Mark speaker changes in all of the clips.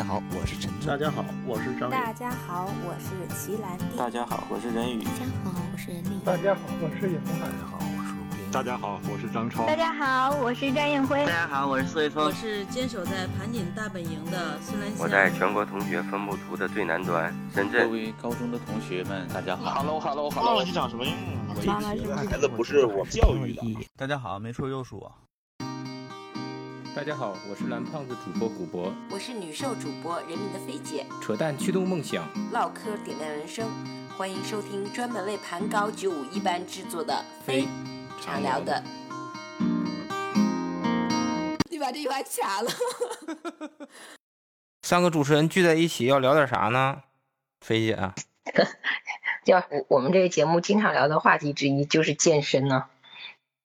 Speaker 1: 家好，我是陈
Speaker 2: 大家好，我是张
Speaker 3: 大家好，我是齐兰弟。
Speaker 4: 大家好，我是任宇。
Speaker 5: 大家好，我是任丽。
Speaker 6: 大家好，我是尹
Speaker 7: 大家好，我是吴斌。
Speaker 8: 大家好，我是张超。
Speaker 9: 大家好，我是张艳辉。
Speaker 10: 大家好，我是苏卫峰。
Speaker 11: 我是坚守在盘锦大本营的孙兰香。
Speaker 12: 我在全国同学分布图的最南端，深圳。
Speaker 4: 各位高中的同学们，大家好。
Speaker 13: Hello，Hello，Hello。
Speaker 14: 你长什么样？
Speaker 9: 妈妈是
Speaker 14: 孩子不是我教育的。
Speaker 1: 大家好，没错又是我。
Speaker 15: 大家好，我是蓝胖子主播古博，
Speaker 16: 我是女兽主播人民的肥姐，
Speaker 15: 扯淡驱动梦想，
Speaker 16: 唠嗑点亮人生，欢迎收听专门为盘高九五一班制作的非常聊的。你把这句话卡了。
Speaker 17: 三个主持人聚在一起要聊点啥呢？菲姐啊，
Speaker 18: 要我们这个节目经常聊的话题之一就是健身呢。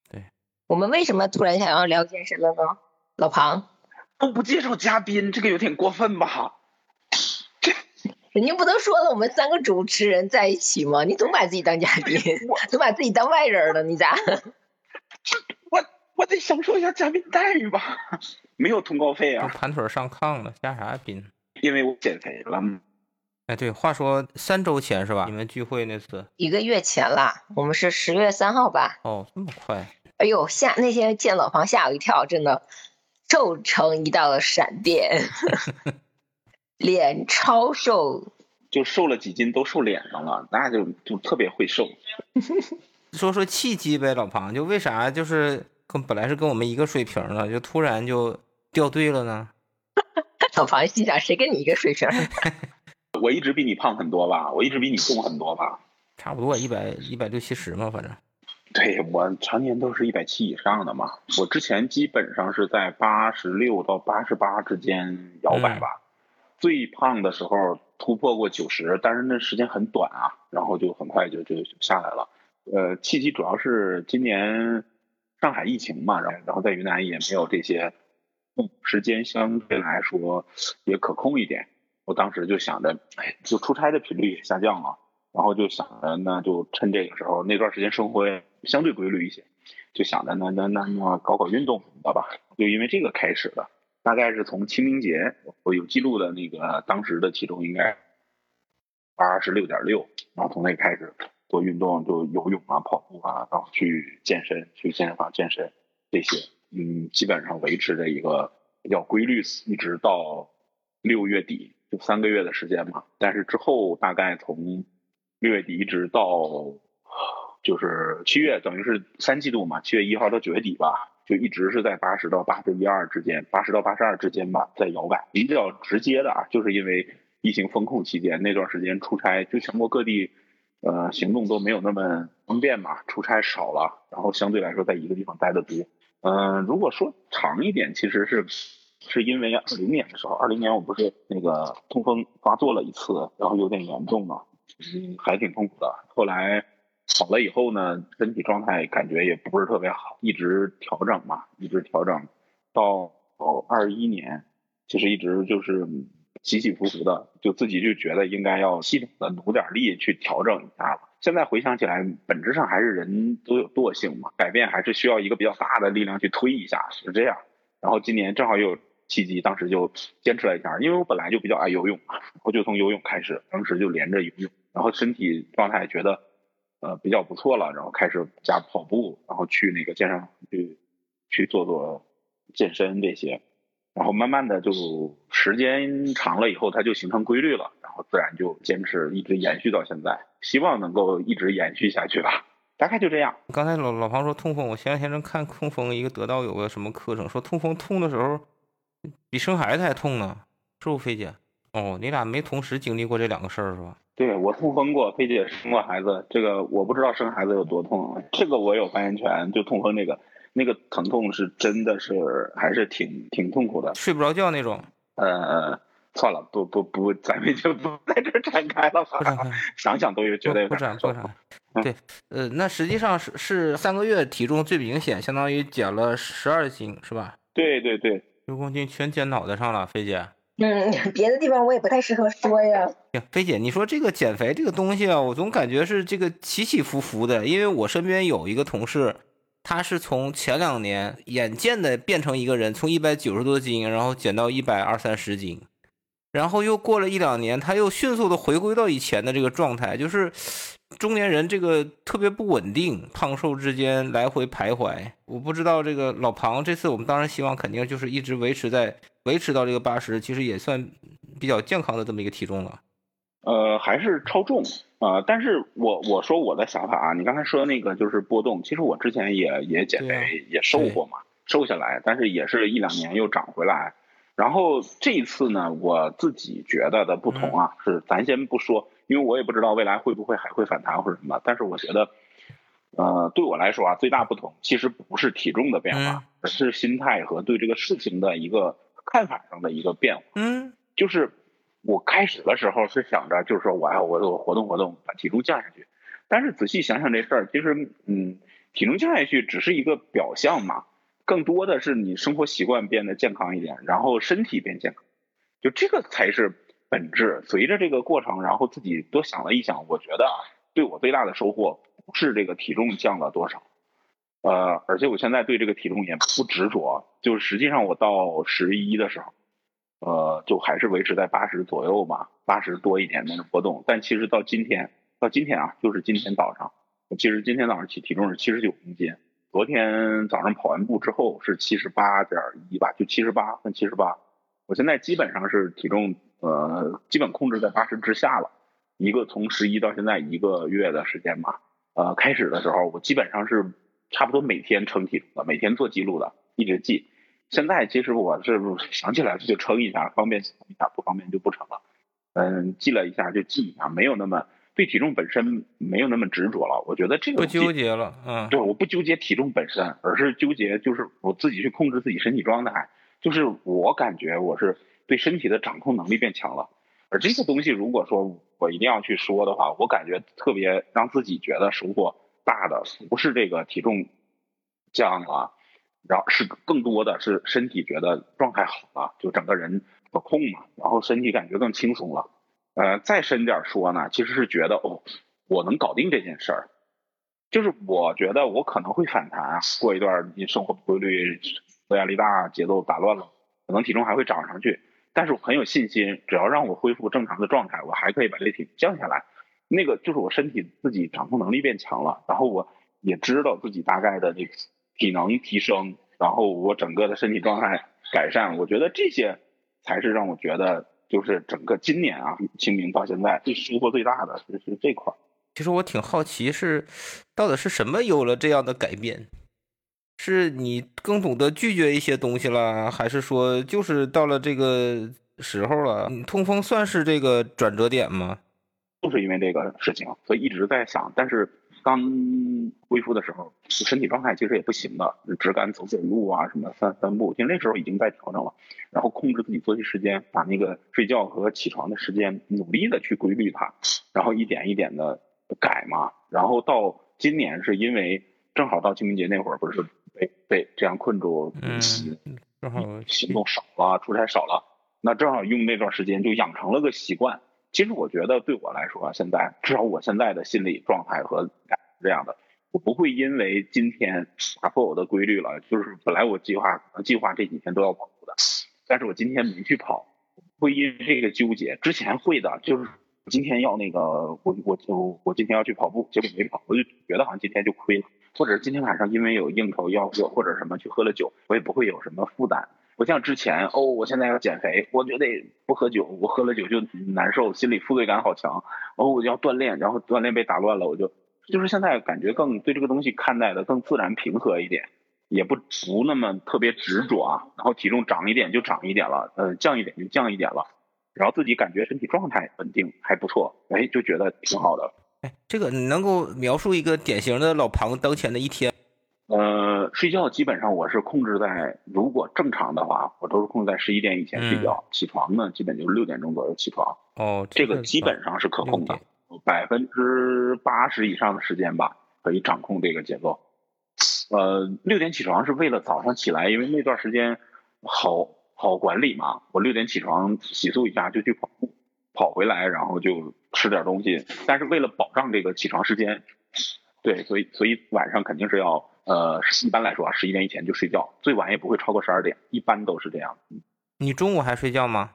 Speaker 17: 对，
Speaker 18: 我们为什么突然想要聊健身了呢？老庞，
Speaker 13: 都不介绍嘉宾，这个有点过分吧？
Speaker 18: 这人家不都说了，我们三个主持人在一起吗？你总把自己当嘉宾，总把自己当外人了，你咋？
Speaker 13: 我我得享受一下嘉宾待遇吧，没有通告费啊。
Speaker 17: 盘腿上炕了，加啥宾？
Speaker 13: 因为我减肥了。
Speaker 17: 哎，对，话说三周前是吧？你们聚会那次？
Speaker 18: 一个月前啦，我们是十月三号吧？
Speaker 17: 哦，这么快？
Speaker 18: 哎呦，吓那天见老庞吓我一跳，真的。瘦成一道闪电，脸超瘦，
Speaker 13: 就瘦了几斤都瘦脸上了，那就就特别会瘦。
Speaker 17: 说说契机呗，老庞，就为啥就是跟本来是跟我们一个水平的，就突然就掉队了呢？
Speaker 18: 老庞心想，谁跟你一个水平？
Speaker 13: 我一直比你胖很多吧，我一直比你重很多吧，
Speaker 17: 差不多一百一百六七十嘛，反正。
Speaker 13: 对我常年都是一百七以上的嘛，我之前基本上是在八十六到八十八之间摇摆吧，最胖的时候突破过九十，但是那时间很短啊，然后就很快就就下来了。呃，契机主要是今年上海疫情嘛，然后然后在云南也没有这些，时间相对来说也可控一点。我当时就想着，哎，就出差的频率也下降了。然后就想着，那就趁这个时候，那段时间生活相对规律一些，就想着那那那那搞搞运动什么的吧。就因为这个开始的，大概是从清明节我有记录的那个当时的体重应该二十六点六，然后从那开始做运动，就游泳啊、跑步啊，然后去健身，去健身房健身这些，嗯，基本上维持着一个比较规律，一直到六月底，就三个月的时间嘛。但是之后大概从六月底一直到就是七月，等于是三季度嘛。七月一号到九月底吧，就一直是在八十到八十一二之间，八十到八十二之间吧，在摇摆。比较直接的啊，就是因为疫情封控期间那段时间出差，就全国各地呃行动都没有那么方便嘛，出差少了，然后相对来说在一个地方待的多。嗯，如果说长一点，其实是是因为二零年的时候，二零年我不是那个痛风发作了一次，然后有点严重嘛。嗯，还挺痛苦的。后来好了以后呢，身体状态感觉也不是特别好，一直调整嘛，一直调整到二一年，其实一直就是起起伏伏的，就自己就觉得应该要系统的努点力去调整一下了。现在回想起来，本质上还是人都有惰性嘛，改变还是需要一个比较大的力量去推一下，是这样。然后今年正好又有契机，当时就坚持了一下，因为我本来就比较爱游泳嘛，我就从游泳开始，当时就连着游泳。然后身体状态觉得，呃比较不错了，然后开始加跑步，然后去那个健身房去去做做健身这些，然后慢慢的就时间长了以后，它就形成规律了，然后自然就坚持一直延续到现在，希望能够一直延续下去吧，大概就这样。
Speaker 17: 刚才老老庞说痛风，我前两天正看痛风一个得到有个什么课程，说痛风痛的时候比生孩子还痛呢，是不菲姐？哦，你俩没同时经历过这两个事儿是吧？
Speaker 13: 对我痛风过，菲姐生过孩子，这个我不知道生孩子有多痛，这个我有发言权。就痛风那个，那个疼痛是真的是还是挺挺痛苦的，
Speaker 17: 睡不着觉那种。
Speaker 13: 呃，算了，不不不，咱们就不在这展开了吧。想想都有觉得
Speaker 17: 不展不展。对，呃，那实际上是是三个月体重最明显，相当于减了十二斤，是吧？
Speaker 13: 对对对，
Speaker 17: 六公斤全减脑袋上了，菲姐。
Speaker 18: 嗯，别的地方我也不太适合说呀。
Speaker 17: 菲姐，你说这个减肥这个东西啊，我总感觉是这个起起伏伏的。因为我身边有一个同事，他是从前两年眼见的变成一个人，从一百九十多斤，然后减到一百二三十斤，然后又过了一两年，他又迅速的回归到以前的这个状态，就是中年人这个特别不稳定，胖瘦之间来回徘徊。我不知道这个老庞这次我们当然希望肯定就是一直维持在维持到这个八十，其实也算比较健康的这么一个体重了。
Speaker 13: 呃，还是超重啊，但是我我说我的想法啊，你刚才说那个就是波动，其实我之前也也减肥也瘦过嘛，瘦下来，但是也是一两年又长回来。然后这一次呢，我自己觉得的不同啊，是咱先不说，因为我也不知道未来会不会还会反弹或者什么，但是我觉得，呃，对我来说啊，最大不同其实不是体重的变化，而是心态和对这个事情的一个看法上的一个变化。
Speaker 17: 嗯，
Speaker 13: 就是。我开始的时候是想着，就是说我要我我活动活动，把体重降下去。但是仔细想想这事儿，其实嗯，体重降下去只是一个表象嘛，更多的是你生活习惯变得健康一点，然后身体变健康，就这个才是本质。随着这个过程，然后自己多想了一想，我觉得对我最大的收获不是这个体重降了多少，呃，而且我现在对这个体重也不执着，就是实际上我到十一的时候。呃，就还是维持在八十左右吧，八十多一点那种波动。但其实到今天，到今天啊，就是今天早上，其实今天早上体体重是七十九公斤。昨天早上跑完步之后是七十八点一吧，就七十八分七十八。我现在基本上是体重呃，基本控制在八十之下了。一个从十一到现在一个月的时间吧。呃，开始的时候我基本上是差不多每天称体重的，每天做记录的，一直记。现在其实我是 想起来就称一下，方便一下，不方便就不称了。嗯，记了一下就记一下，没有那么对体重本身没有那么执着了。我觉得这个
Speaker 17: 不纠结了，嗯，
Speaker 13: 对，我不纠结体重本身，而是纠结就是我自己去控制自己身体状态。就是我感觉我是对身体的掌控能力变强了。而这个东西如果说我一定要去说的话，我感觉特别让自己觉得收获大的不是这个体重降了。然后是更多的是身体觉得状态好了，就整个人可控嘛，然后身体感觉更轻松了。呃，再深点说呢，其实是觉得哦，我能搞定这件事儿。就是我觉得我可能会反弹，过一段你生活不规律、压力大、节奏打乱了，可能体重还会涨上去。但是我很有信心，只要让我恢复正常的状态，我还可以把这体重降下来。那个就是我身体自己掌控能力变强了，然后我也知道自己大概的这个。体能提升，然后我整个的身体状态改善，我觉得这些才是让我觉得就是整个今年啊，清明到现在最收获最大的就是这块。
Speaker 17: 其实我挺好奇，是到底是什么有了这样的改变？是你更懂得拒绝一些东西了，还是说就是到了这个时候了？你痛风算是这个转折点吗？
Speaker 13: 就是因为这个事情，所以一直在想，但是。刚恢复的时候，身体状态其实也不行的，只敢走走路啊，什么散散步。其实那时候已经在调整了，然后控制自己作息时间，把那个睡觉和起床的时间努力的去规律它，然后一点一点的改嘛。然后到今年是因为正好到清明节那会儿，不是被被这样困住，
Speaker 17: 嗯，正好
Speaker 13: 行动少了，出差少了，那正好用那段时间就养成了个习惯。其实我觉得对我来说，现在至少我现在的心理状态和感是这样的，我不会因为今天打破我的规律了。就是本来我计划可能计划这几天都要跑步的，但是我今天没去跑，会因为这个纠结。之前会的，就是今天要那个我我就我今天要去跑步，结果没跑，我就觉得好像今天就亏了。或者是今天晚上因为有应酬要要或者什么去喝了酒，我也不会有什么负担。不像之前哦，我现在要减肥，我觉得不喝酒，我喝了酒就难受，心里负罪感好强。哦，我要锻炼，然后锻炼被打乱了，我就就是现在感觉更对这个东西看待的更自然平和一点，也不不那么特别执着啊。然后体重涨一点就涨一点了，呃，降一点就降一点了，然后自己感觉身体状态稳定还不错，哎，就觉得挺好的。
Speaker 17: 哎，这个你能够描述一个典型的老庞当前的一天？
Speaker 13: 呃，睡觉基本上我是控制在，如果正常的话，我都是控制在十一点以前睡觉。起床呢，基本就是六点钟左右起床。
Speaker 17: 哦，
Speaker 13: 这个基本上是可控的，百分之八十以上的时间吧，可以掌控这个节奏。呃，六点起床是为了早上起来，因为那段时间好好管理嘛。我六点起床，洗漱一下就去跑步，跑回来然后就吃点东西。但是为了保障这个起床时间，对，所以所以晚上肯定是要。呃，一般来说啊，十一点以前就睡觉，最晚也不会超过十二点，一般都是这样。
Speaker 17: 你中午还睡觉吗？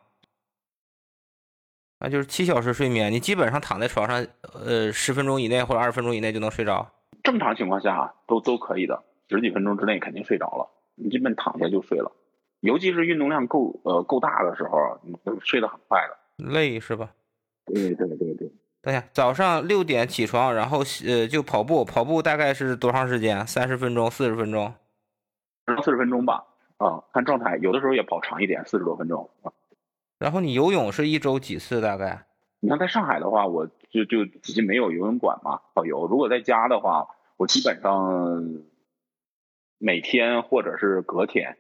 Speaker 17: 那就是七小时睡眠，你基本上躺在床上，呃，十分钟以内或者二十分钟以内就能睡着。
Speaker 13: 正常情况下都都可以的，十几分钟之内肯定睡着了，你基本躺下就睡了。尤其是运动量够呃够大的时候，你睡得很快的。
Speaker 17: 累是吧？
Speaker 13: 对对对对。
Speaker 17: 等下，早上六点起床，然后呃就跑步，跑步大概是多长时间？三十分钟、四十分钟？
Speaker 13: 四十分钟吧。啊，看状态，有的时候也跑长一点，四十多分钟。
Speaker 17: 然后你游泳是一周几次？大概？
Speaker 13: 你像在上海的话，我就就自己没有游泳馆嘛，跑游。如果在家的话，我基本上每天或者是隔天，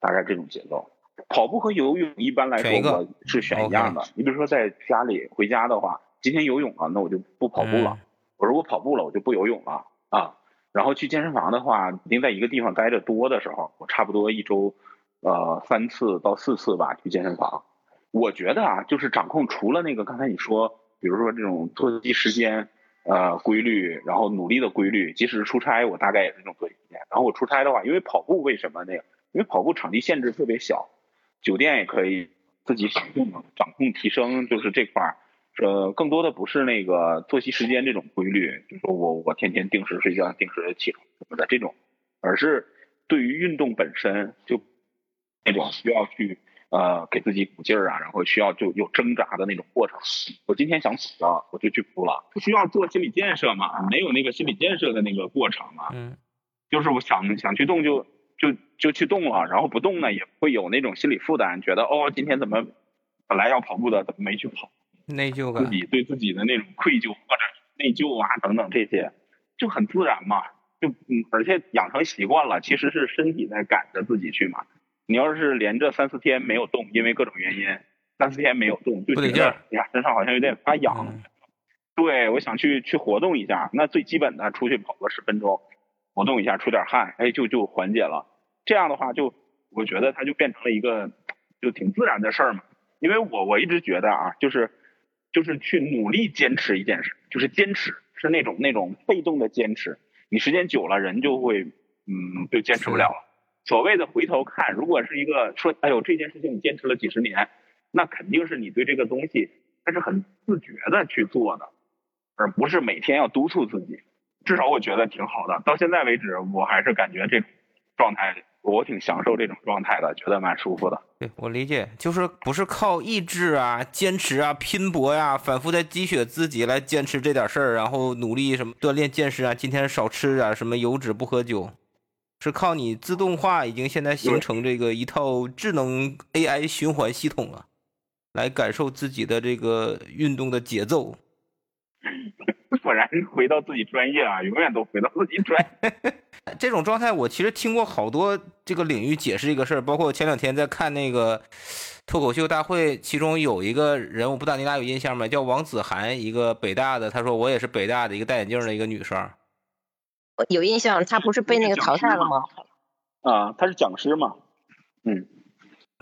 Speaker 13: 大概这种节奏。跑步和游泳一般来说我是选一样的。你比如说在家里回家的话，今天游泳了，那我就不跑步了。我如果跑步了，我就不游泳了啊。然后去健身房的话，肯定在一个地方待着多的时候，我差不多一周呃三次到四次吧去健身房。我觉得啊，就是掌控除了那个刚才你说，比如说这种作息时间呃规律，然后努力的规律，即使是出差，我大概也是这种作息时间。然后我出差的话，因为跑步为什么那个？因为跑步场地限制特别小。酒店也可以自己掌控嘛，掌控提升就是这块儿，呃，更多的不是那个作息时间这种规律，就说我我天天定时睡觉、定时起床什么的这种，而是对于运动本身就那种需要去呃给自己鼓劲儿啊，然后需要就有挣扎的那种过程。我今天想死了，我就去扑了，不需要做心理建设嘛，没有那个心理建设的那个过程嘛，
Speaker 17: 嗯，
Speaker 13: 就是我想想去动就。就就去动了，然后不动呢，也会有那种心理负担，觉得哦，今天怎么本来要跑步的，怎么没去跑？
Speaker 17: 内疚感，
Speaker 13: 自己对自己的那种愧疚或者内疚啊等等这些，就很自然嘛。就嗯，而且养成习惯了，其实是身体在赶着自己去嘛。你要是连着三四天没有动，因为各种原因，三四天没有动，就觉得哎呀，身上好像有点发痒。对，我想去去活动一下，那最基本的出去跑个十分钟。活动一下，出点汗，哎，就就缓解了。这样的话，就我觉得它就变成了一个就挺自然的事儿嘛。因为我我一直觉得啊，就是就是去努力坚持一件事，就是坚持是那种那种被动的坚持。你时间久了，人就会嗯就坚持不了了。所谓的回头看，如果是一个说，哎呦这件事情你坚持了几十年，那肯定是你对这个东西它是很自觉的去做的，而不是每天要督促自己。至少我觉得挺好的，到现在为止，我还是感觉这种状态，我挺享受这种状态的，觉得蛮舒服的。
Speaker 17: 对我理解，就是不是靠意志啊、坚持啊、拼搏呀，反复在积雪自己来坚持这点事儿，然后努力什么锻炼健身啊，今天少吃点什么油脂，不喝酒，是靠你自动化已经现在形成这个一套智能 AI 循环系统了，来感受自己的这个运动的节奏。
Speaker 13: 果然回到自己专业啊，永远都回到自己专。
Speaker 17: 这种状态，我其实听过好多这个领域解释这个事儿，包括前两天在看那个脱口秀大会，其中有一个人，我不知道你俩有印象吗？叫王子涵，一个北大的，他说我也是北大的一个戴眼镜的一个女生。
Speaker 18: 有印象，她不是被那个淘汰了吗？
Speaker 13: 啊，她是讲师嘛？嗯，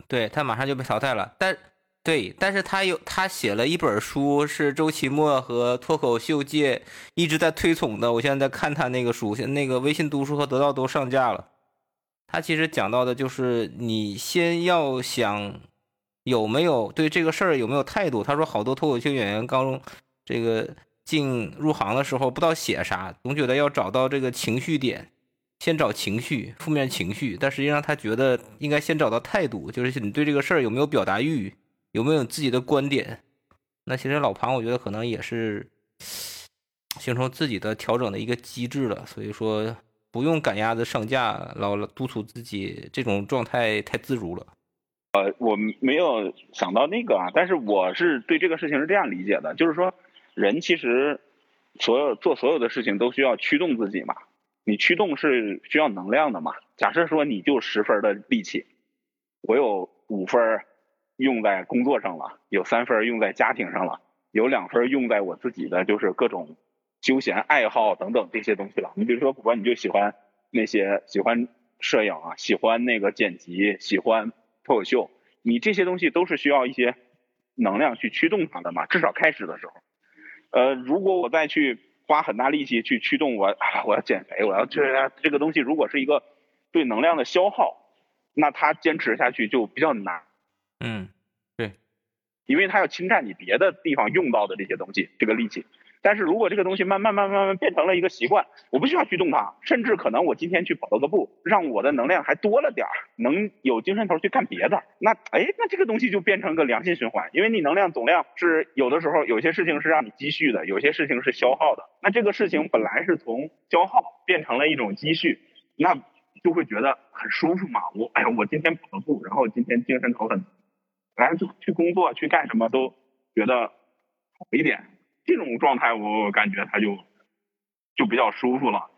Speaker 17: 对，她马上就被淘汰了，但。对，但是他有他写了一本书，是周奇墨和脱口秀界一直在推崇的。我现在在看他那个书，那个微信读书和得到都上架了。他其实讲到的就是你先要想有没有对这个事儿有没有态度。他说好多脱口秀演员刚这个进入行的时候不知道写啥，总觉得要找到这个情绪点，先找情绪，负面情绪。但实际上他觉得应该先找到态度，就是你对这个事儿有没有表达欲。有没有自己的观点？那其实老庞，我觉得可能也是形成自己的调整的一个机制了。所以说，不用赶鸭子上架，老督促自己，这种状态太自如了。
Speaker 13: 呃，我没有想到那个啊，但是我是对这个事情是这样理解的，就是说，人其实所有做所有的事情都需要驱动自己嘛。你驱动是需要能量的嘛？假设说你就十分的力气，我有五分。用在工作上了，有三分用在家庭上了，有两分用在我自己的就是各种休闲爱好等等这些东西了。你比如说，我你就喜欢那些喜欢摄影啊，喜欢那个剪辑，喜欢脱口秀，你这些东西都是需要一些能量去驱动它的嘛。至少开始的时候，呃，如果我再去花很大力气去驱动我，我要减肥，我要这这个东西，如果是一个对能量的消耗，那它坚持下去就比较难。
Speaker 17: 嗯，对，
Speaker 13: 因为它要侵占你别的地方用到的这些东西，这个力气。但是如果这个东西慢慢慢慢慢变成了一个习惯，我不需要去动它，甚至可能我今天去跑了个步，让我的能量还多了点儿，能有精神头去干别的。那哎，那这个东西就变成个良性循环，因为你能量总量是有的时候有些事情是让你积蓄的，有些事情是消耗的。那这个事情本来是从消耗变成了一种积蓄，那就会觉得很舒服嘛。我哎呀，我今天跑了步，然后今天精神头很，来就去工作去干什么都觉得好一点。这种状态，我感觉他就就比较舒服了。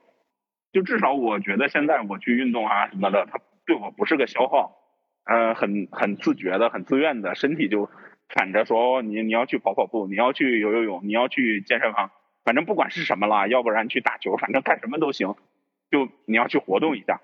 Speaker 13: 就至少我觉得现在我去运动啊什么的，它对我不是个消耗，呃，很很自觉的、很自愿的，身体就喊着说你你要去跑跑步，你要去游游泳，你要去健身房，反正不管是什么了，要不然去打球，反正干什么都行，就你要去活动一下。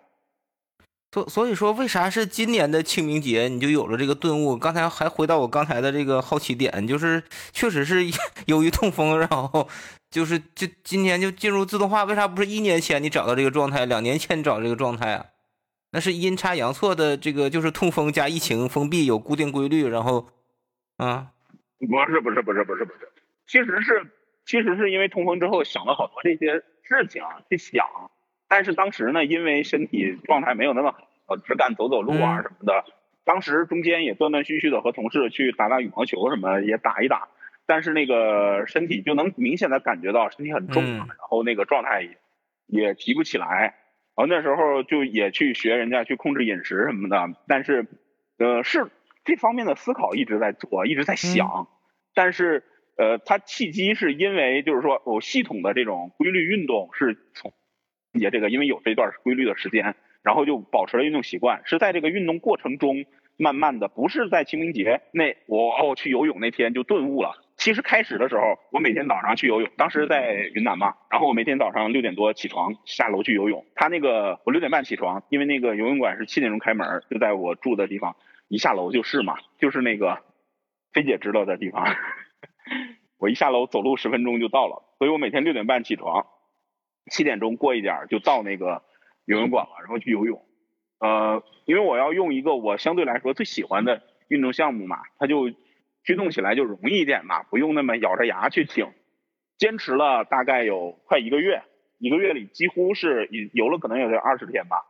Speaker 17: 所所以说，为啥是今年的清明节你就有了这个顿悟？刚才还回到我刚才的这个好奇点，就是确实是由于痛风，然后就是就今年就进入自动化。为啥不是一年前你找到这个状态，两年前找这个状态啊？那是阴差阳错的，这个就是痛风加疫情封闭有固定规律，然后啊，
Speaker 13: 不是不是不是不是不是，其实是其实是因为痛风之后想了好多这些事情去想。但是当时呢，因为身体状态没有那么好，只敢走走路啊什么的。当时中间也断断续续的和同事去打打羽毛球什么也打一打，但是那个身体就能明显的感觉到身体很重，然后那个状态也也提不起来。然后那时候就也去学人家去控制饮食什么的，但是呃是这方面的思考一直在做，一直在想。但是呃，它契机是因为就是说我系统的这种规律运动是从。节这个，因为有这段规律的时间，然后就保持了运动习惯。是在这个运动过程中，慢慢的，不是在清明节那我哦去游泳那天就顿悟了。其实开始的时候，我每天早上去游泳，当时在云南嘛，然后我每天早上六点多起床下楼去游泳。他那个我六点半起床，因为那个游泳馆是七点钟开门，就在我住的地方，一下楼就是嘛，就是那个菲姐知道的地方。我一下楼走路十分钟就到了，所以我每天六点半起床。七点钟过一点就到那个游泳馆了，然后去游泳。呃，因为我要用一个我相对来说最喜欢的运动项目嘛，它就驱动起来就容易一点嘛，不用那么咬着牙去挺。坚持了大概有快一个月，一个月里几乎是游了可能有个二十天吧。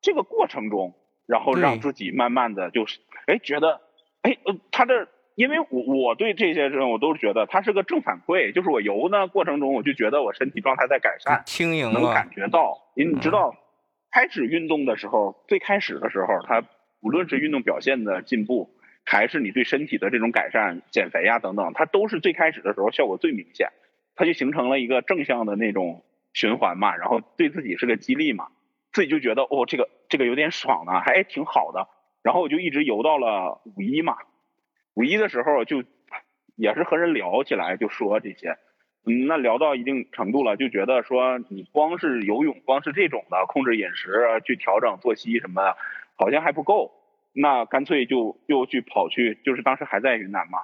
Speaker 13: 这个过程中，然后让自己慢慢的就是，哎，觉得，哎，呃，他这。因为我我对这些人我都是觉得它是个正反馈，就是我游呢过程中，我就觉得我身体状态在改善，
Speaker 17: 轻盈
Speaker 13: 能感觉到。因为你知道，开始运动的时候，最开始的时候，它无论是运动表现的进步，还是你对身体的这种改善、减肥啊等等，它都是最开始的时候效果最明显，它就形成了一个正向的那种循环嘛，然后对自己是个激励嘛，自己就觉得哦这个这个有点爽呢，还挺好的，然后我就一直游到了五一嘛。五一的时候就也是和人聊起来，就说这些，嗯，那聊到一定程度了，就觉得说你光是游泳，光是这种的控制饮食、去调整作息什么的，好像还不够。那干脆就又去跑去，就是当时还在云南嘛，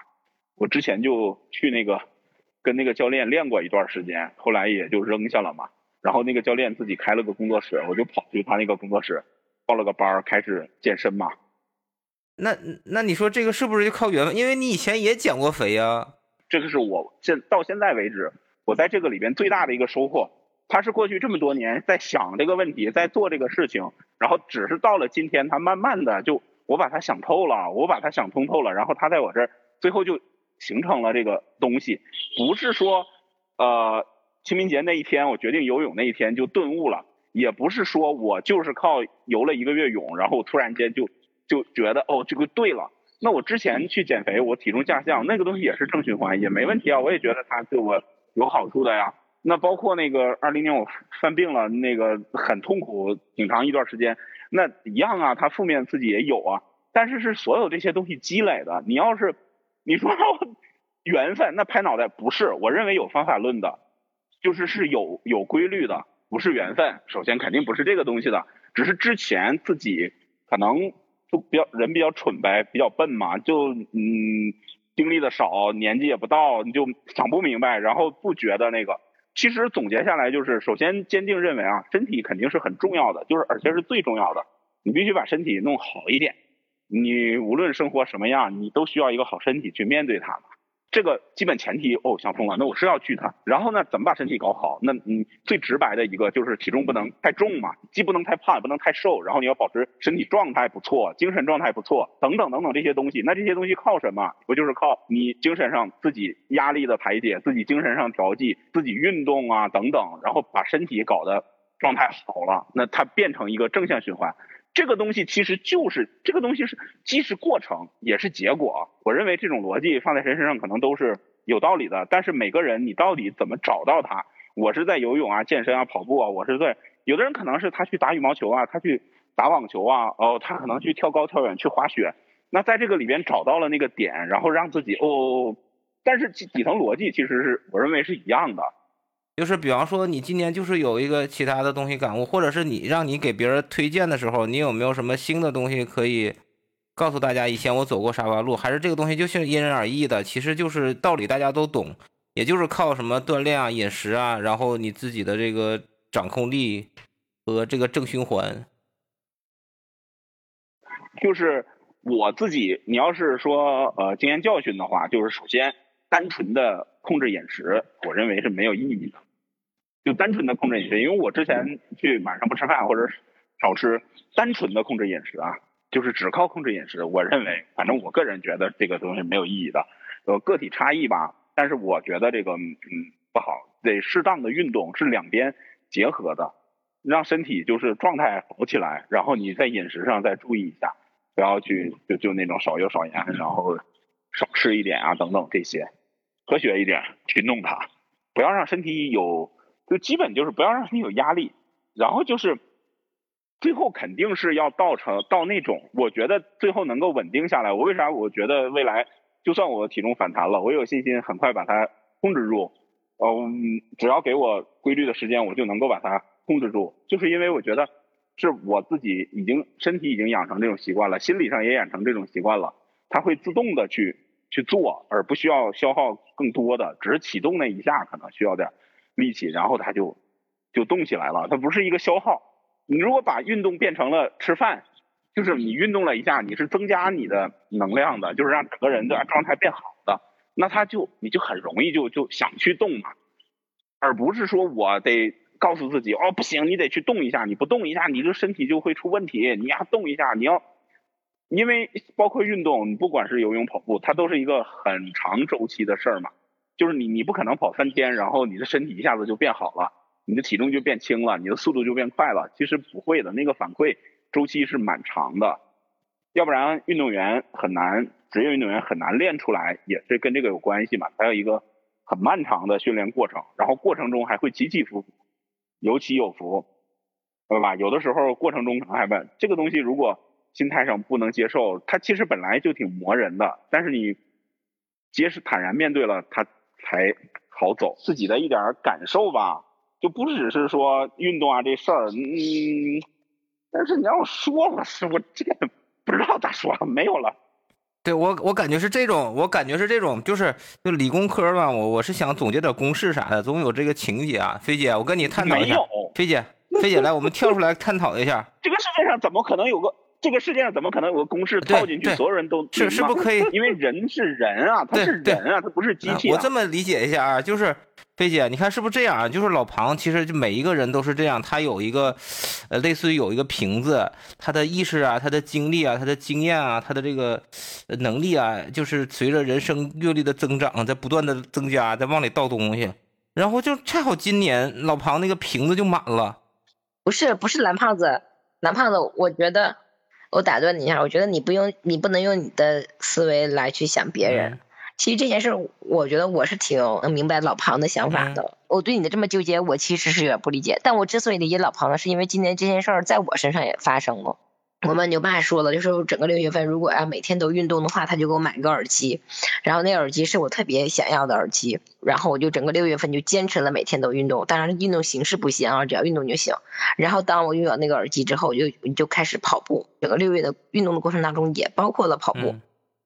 Speaker 13: 我之前就去那个跟那个教练练过一段时间，后来也就扔下了嘛。然后那个教练自己开了个工作室，我就跑去他那个工作室报了个班儿，开始健身嘛。
Speaker 17: 那那你说这个是不是就靠缘分？因为你以前也减过肥呀。
Speaker 13: 这个是我现到现在为止，我在这个里边最大的一个收获。他是过去这么多年在想这个问题，在做这个事情，然后只是到了今天，他慢慢的就我把他想透了，我把他想通透了，然后他在我这儿最后就形成了这个东西。不是说呃清明节那一天我决定游泳那一天就顿悟了，也不是说我就是靠游了一个月泳，然后突然间就。就觉得哦，这个对了。那我之前去减肥，我体重下降，那个东西也是正循环，也没问题啊。我也觉得它对我有好处的呀。那包括那个二零年我犯病了，那个很痛苦，挺长一段时间，那一样啊，它负面自己也有啊。但是是所有这些东西积累的。你要是你说缘分，那拍脑袋不是。我认为有方法论的，就是是有有规律的，不是缘分。首先肯定不是这个东西的，只是之前自己可能。就比较人比较蠢呗，比较笨嘛，就嗯经历的少，年纪也不到，你就想不明白，然后不觉得那个。其实总结下来就是，首先坚定认为啊，身体肯定是很重要的，就是而且是最重要的。你必须把身体弄好一点，你无论生活什么样，你都需要一个好身体去面对它。这个基本前提哦，想通了，那我是要去它。然后呢，怎么把身体搞好？那嗯，最直白的一个就是体重不能太重嘛，既不能太胖，也不能太瘦。然后你要保持身体状态不错，精神状态不错，等等等等这些东西。那这些东西靠什么？不就是靠你精神上自己压力的排解，自己精神上调剂，自己运动啊等等，然后把身体搞得状态好了，那它变成一个正向循环。这个东西其实就是这个东西是既是过程也是结果。我认为这种逻辑放在谁身上可能都是有道理的。但是每个人你到底怎么找到它？我是在游泳啊、健身啊、跑步啊，我是在有的人可能是他去打羽毛球啊，他去打网球啊，哦，他可能去跳高、跳远、去滑雪。那在这个里边找到了那个点，然后让自己哦，但是底层逻辑其实是我认为是一样的。
Speaker 17: 就是比方说，你今年就是有一个其他的东西感悟，或者是你让你给别人推荐的时候，你有没有什么新的东西可以告诉大家？以前我走过啥弯路，还是这个东西就是因人而异的？其实就是道理大家都懂，也就是靠什么锻炼啊、饮食啊，然后你自己的这个掌控力和这个正循环。
Speaker 13: 就是我自己，你要是说呃经验教训的话，就是首先单纯的。控制饮食，我认为是没有意义的。就单纯的控制饮食，因为我之前去晚上不吃饭或者少吃，单纯的控制饮食啊，就是只靠控制饮食，我认为，反正我个人觉得这个东西没有意义的。呃，个体差异吧，但是我觉得这个嗯不好，得适当的运动是两边结合的，让身体就是状态好起来，然后你在饮食上再注意一下，不要去就就那种少油少盐，然后少吃一点啊等等这些。科学一点去弄它，不要让身体有，就基本就是不要让身体有压力，然后就是最后肯定是要到成到那种，我觉得最后能够稳定下来。我为啥我觉得未来就算我体重反弹了，我有信心很快把它控制住。嗯，只要给我规律的时间，我就能够把它控制住。就是因为我觉得是我自己已经身体已经养成这种习惯了，心理上也养成这种习惯了，它会自动的去。去做，而不需要消耗更多的，只是启动那一下可能需要点力气，然后它就就动起来了。它不是一个消耗。你如果把运动变成了吃饭，就是你运动了一下，你是增加你的能量的，就是让整个人的状态变好的，那他就你就很容易就就想去动嘛，而不是说我得告诉自己哦不行，你得去动一下，你不动一下，你这身体就会出问题，你要动一下，你要。因为包括运动，你不管是游泳、跑步，它都是一个很长周期的事儿嘛。就是你，你不可能跑三天，然后你的身体一下子就变好了，你的体重就变轻了，你的速度就变快了。其实不会的，那个反馈周期是蛮长的。要不然运动员很难，职业运动员很难练出来，也是跟这个有关系嘛。还有一个很漫长的训练过程，然后过程中还会起起伏伏，有起有伏，对吧？有的时候过程中还问这个东西如果。心态上不能接受，它其实本来就挺磨人的，但是你结实坦然面对了，它才好走。自己的一点感受吧，就不只是说运动啊这事儿，嗯，但是你让我说了，是我这个不知道咋说，没有了。
Speaker 17: 对我，我感觉是这种，我感觉是这种，就是就理工科吧，我我是想总结点公式啥的，总有这个情节啊。菲姐，我跟你探讨一下。没有菲姐，菲姐，来，我们跳出来探讨一下。
Speaker 13: 这个世界上怎么可能有个？这个世界上怎么可能有个公式套进去，所有人都
Speaker 17: 是是不可以？
Speaker 13: 因为人是人啊，他是人啊，他不是机器。
Speaker 17: 我这么理解一下啊，就是菲姐，你看是不是这样啊？就是老庞，其实就每一个人都是这样，他有一个呃，类似于有一个瓶子，他的意识啊，他的经历啊，他的经验啊，他的这个能力啊，就是随着人生阅历的增长，在不断的增加，在往里倒东西，然后就恰好今年老庞那个瓶子就满了。
Speaker 18: 不是不是蓝胖子，蓝胖子，我觉得。我打断你一下，我觉得你不用，你不能用你的思维来去想别人。其实这件事，我觉得我是挺能明白老庞的想法的。我对你的这么纠结，我其实是有点不理解。但我之所以理解老庞呢，是因为今年这件事儿在我身上也发生了。我们牛爸说了，就是整个六月份，如果要每天都运动的话，他就给我买个耳机。然后那耳机是我特别想要的耳机。然后我就整个六月份就坚持了每天都运动，当然运动形式不行啊，只要运动就行。然后当我拥有那个耳机之后，我就就开始跑步。整个六月的运动的过程当中，也包括了跑步。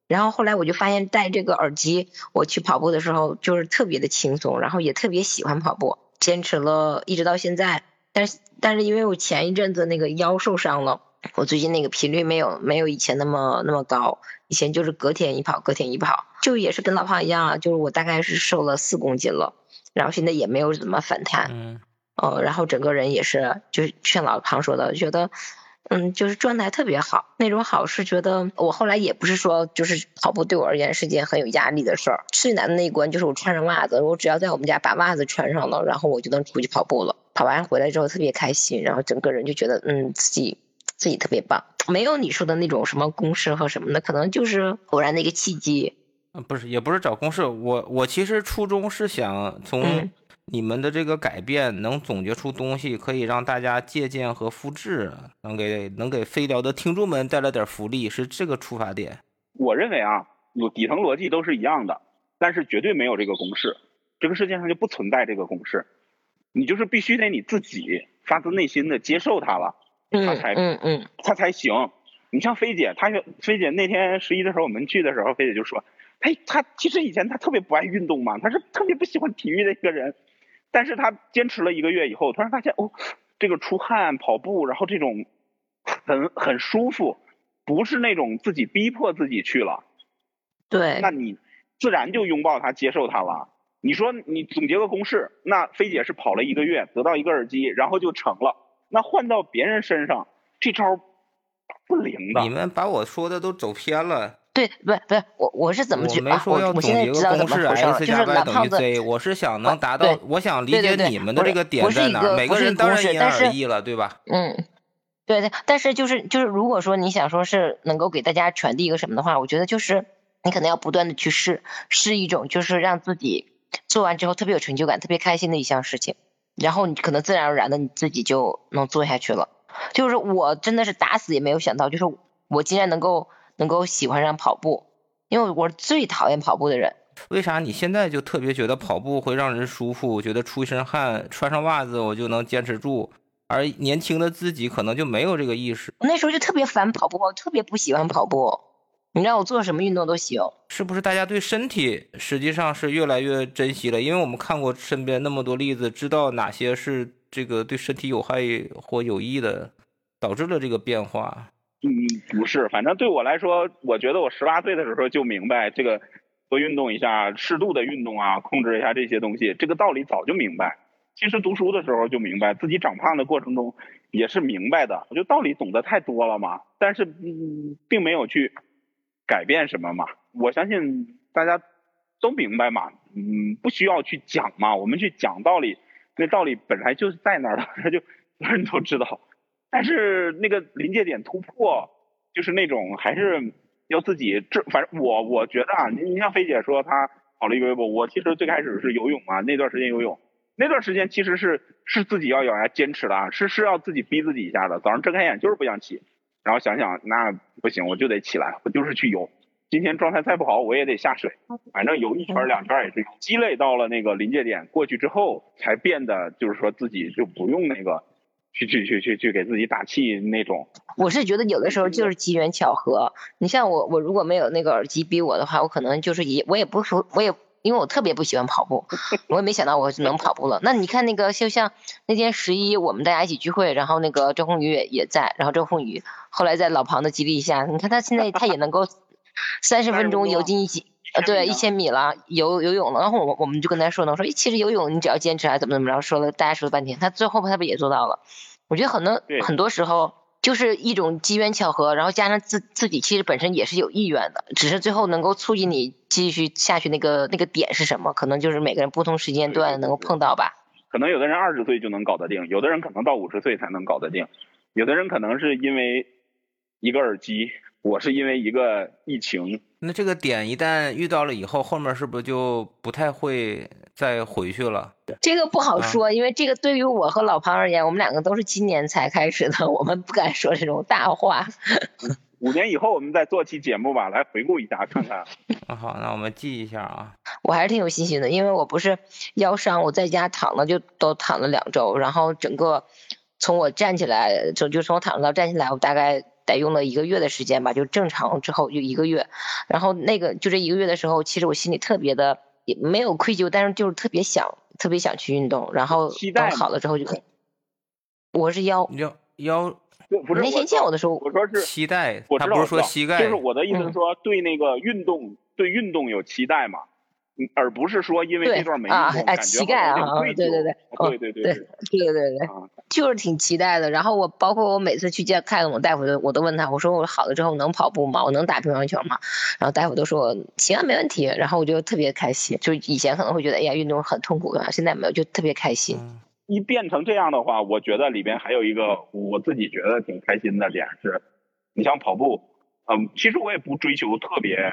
Speaker 18: 然后后来我就发现，戴这个耳机我去跑步的时候，就是特别的轻松，然后也特别喜欢跑步，坚持了一直到现在。但是但是因为我前一阵子那个腰受伤了。我最近那个频率没有没有以前那么那么高，以前就是隔天一跑，隔天一跑，就也是跟老胖一样，就是我大概是瘦了四公斤了，然后现在也没有怎么反弹，
Speaker 17: 嗯，
Speaker 18: 哦，然后整个人也是，就像老胖说的，觉得。嗯，就是状态特别好，那种好是觉得我后来也不是说就是跑步对我而言是件很有压力的事儿，最难的那一关就是我穿上袜子，我只要在我们家把袜子穿上了，然后我就能出去跑步了。跑完回来之后特别开心，然后整个人就觉得嗯自己自己特别棒，没有你说的那种什么公式和什么的，可能就是偶然的一个契机。
Speaker 17: 嗯，不是，也不是找公式，我我其实初衷是想从。你们的这个改变能总结出东西，可以让大家借鉴和复制，能给能给飞聊的听众们带来点福利，是这个出发点。
Speaker 13: 我认为啊，有底层逻辑都是一样的，但是绝对没有这个公式，这个世界上就不存在这个公式。你就是必须得你自己发自内心的接受它了，它才
Speaker 18: 嗯嗯
Speaker 13: 他才行。你像菲姐，她菲姐那天十一的时候我们去的时候，菲姐就说，她她其实以前她特别不爱运动嘛，她是特别不喜欢体育的一个人。但是她坚持了一个月以后，突然发现哦，这个出汗、跑步，然后这种很很舒服，不是那种自己逼迫自己去了。
Speaker 18: 对，
Speaker 13: 那你自然就拥抱它、接受它了。你说你总结个公式，那菲姐是跑了一个月，得到一个耳机，然后就成了。那换到别人身上，这招不灵的。
Speaker 17: 你们把我说的都走偏了。
Speaker 18: 对，不是不是我我是怎么去
Speaker 17: 啊？我
Speaker 18: 我现在知道怎么回事了，就是蓝胖子。
Speaker 17: 我是想能达到，我想理解你们的这个点在哪。每
Speaker 18: 个
Speaker 17: 人当然因人而异了，对吧？
Speaker 18: 嗯，对对，但是就是就是，如果说你想说是能够给大家传递一个什么的话，我觉得就是你可能要不断的去试，试一种就是让自己做完之后特别有成就感、特别开心的一项事情，然后你可能自然而然的你自己就能做下去了。就是我真的是打死也没有想到，就是我竟然能够。能够喜欢上跑步，因为我最讨厌跑步的人。
Speaker 17: 为啥你现在就特别觉得跑步会让人舒服？觉得出一身汗，穿上袜子我就能坚持住？而年轻的自己可能就没有这个意识。
Speaker 18: 那时候就特别烦跑步，我特别不喜欢跑步。你让我做什么运动都行。
Speaker 17: 是不是大家对身体实际上是越来越珍惜了？因为我们看过身边那么多例子，知道哪些是这个对身体有害或有益的，导致了这个变化。
Speaker 13: 嗯，不是，反正对我来说，我觉得我十八岁的时候就明白这个多运动一下，适度的运动啊，控制一下这些东西，这个道理早就明白。其实读书的时候就明白，自己长胖的过程中也是明白的。我觉得道理懂得太多了嘛，但是嗯，并没有去改变什么嘛。我相信大家都明白嘛，嗯，不需要去讲嘛，我们去讲道理，那道理本来就是在那儿的，他就人都知道。但是那个临界点突破，就是那种还是要自己这，反正我我觉得啊，你你像菲姐说她跑了一个月步，我其实最开始是游泳嘛，那段时间游泳，那段时间其实是是自己要咬牙坚持的，是是要自己逼自己一下的。早上睁开眼就是不想起，然后想想那不行，我就得起来，我就是去游。今天状态再不好，我也得下水，反正游一圈两圈也是积累到了那个临界点过去之后，才变得就是说自己就不用那个。去去去去去给自己打气那种，
Speaker 18: 我是觉得有的时候就是机缘巧合。你像我，我如果没有那个耳机逼我的话，我可能就是也我也不说，我也因为我特别不喜欢跑步，我也没想到我能跑步了。那你看那个就像那天十一我们大家一起聚会，然后那个周凤宇也也在，然后周凤宇后来在老庞的激励下，你看他现在他也能够 三十分钟游进一起呃对一千米了游游泳了。然后我我们就跟他说呢，我说其实游泳你只要坚持啊怎么怎么着，说了大家说了半天，他最后他不也做到了。我觉得很多很多时候就是一种机缘巧合，然后加上自自己其实本身也是有意愿的，只是最后能够促进你继续下去那个那个点是什么？可能就是每个人不同时间段能够碰到吧。
Speaker 13: 可能有的人二十岁就能搞得定，有的人可能到五十岁才能搞得定，有的人可能是因为一个耳机，我是因为一个疫情。
Speaker 17: 那这个点一旦遇到了以后，后面是不是就不太会？再回去了，
Speaker 18: 这个不好说，因为这个对于我和老庞而言，我们两个都是今年才开始的，我们不敢说这种大话。
Speaker 13: 五年以后我们再做期节目吧，来回顾一下看看。
Speaker 17: 那好，那我们记一下啊。
Speaker 18: 我还是挺有信心的，因为我不是腰伤，我在家躺了就都躺了两周，然后整个从我站起来就就从我躺着到站起来，我大概得用了一个月的时间吧，就正常之后就一个月，然后那个就这一个月的时候，其实我心里特别的。也没有愧疚，但是就是特别想，特别想去运动，然后等好了之后就。我是腰
Speaker 17: 腰腰
Speaker 13: 不是
Speaker 18: 那天见我的时候，
Speaker 13: 我说是
Speaker 17: 期待，
Speaker 13: 我
Speaker 17: 他不是说膝盖，
Speaker 13: 就是我的意思是说对那个运动对运动有期待嘛。而不是说因为这段没运动，
Speaker 18: 感觉膝盖啊，对对对，
Speaker 13: 对对对对
Speaker 18: 对对对，就是挺期待的。然后我包括我每次去见看我大夫的，我都问他，我说我好了之后能跑步吗？我能打乒乓球吗？然后大夫都说行，没问题。然后我就特别开心，就以前可能会觉得哎呀运动很痛苦啊，现在没有，就特别开心。
Speaker 13: 一变成这样的话，我觉得里边还有一个我自己觉得挺开心的点是，你像跑步，嗯，其实我也不追求特别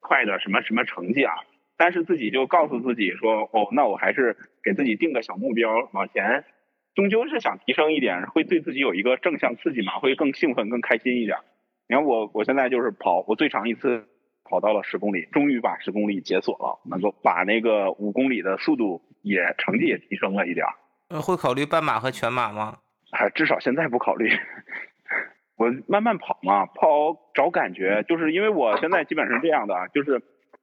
Speaker 13: 快的什么什么成绩啊。但是自己就告诉自己说，哦，那我还是给自己定个小目标，往前，终究是想提升一点，会对自己有一个正向刺激嘛，会更兴奋、更开心一点。你看我，我现在就是跑，我最长一次跑到了十公里，终于把十公里解锁了，能够把那个五公里的速度也成绩也提升了一点。
Speaker 17: 呃，会考虑半马和全马吗？
Speaker 13: 还至少现在不考虑，我慢慢跑嘛，跑找感觉，就是因为我现在基本上这样的，就是。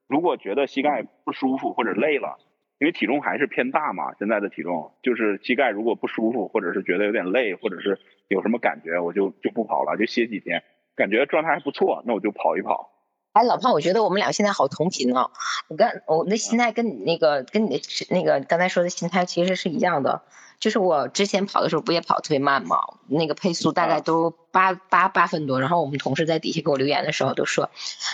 Speaker 13: 如果觉得膝盖不舒服或者累了，因为体重还是偏大嘛，现在的体重就是膝盖如果不舒服，或者是觉得有点累，或者是有什么感觉，我就就不跑了，就歇几天，感觉状态还不错，那我就跑一跑。
Speaker 18: 哎，老胖，我觉得我们俩现在好同频啊！我跟我那心态跟你那个跟你的那个刚才说的心态其实是一样的。就是我之前跑的时候不也跑特别慢嘛？那个配速大概都八八八分多。然后我们同事在底下给我留言的时候都说：“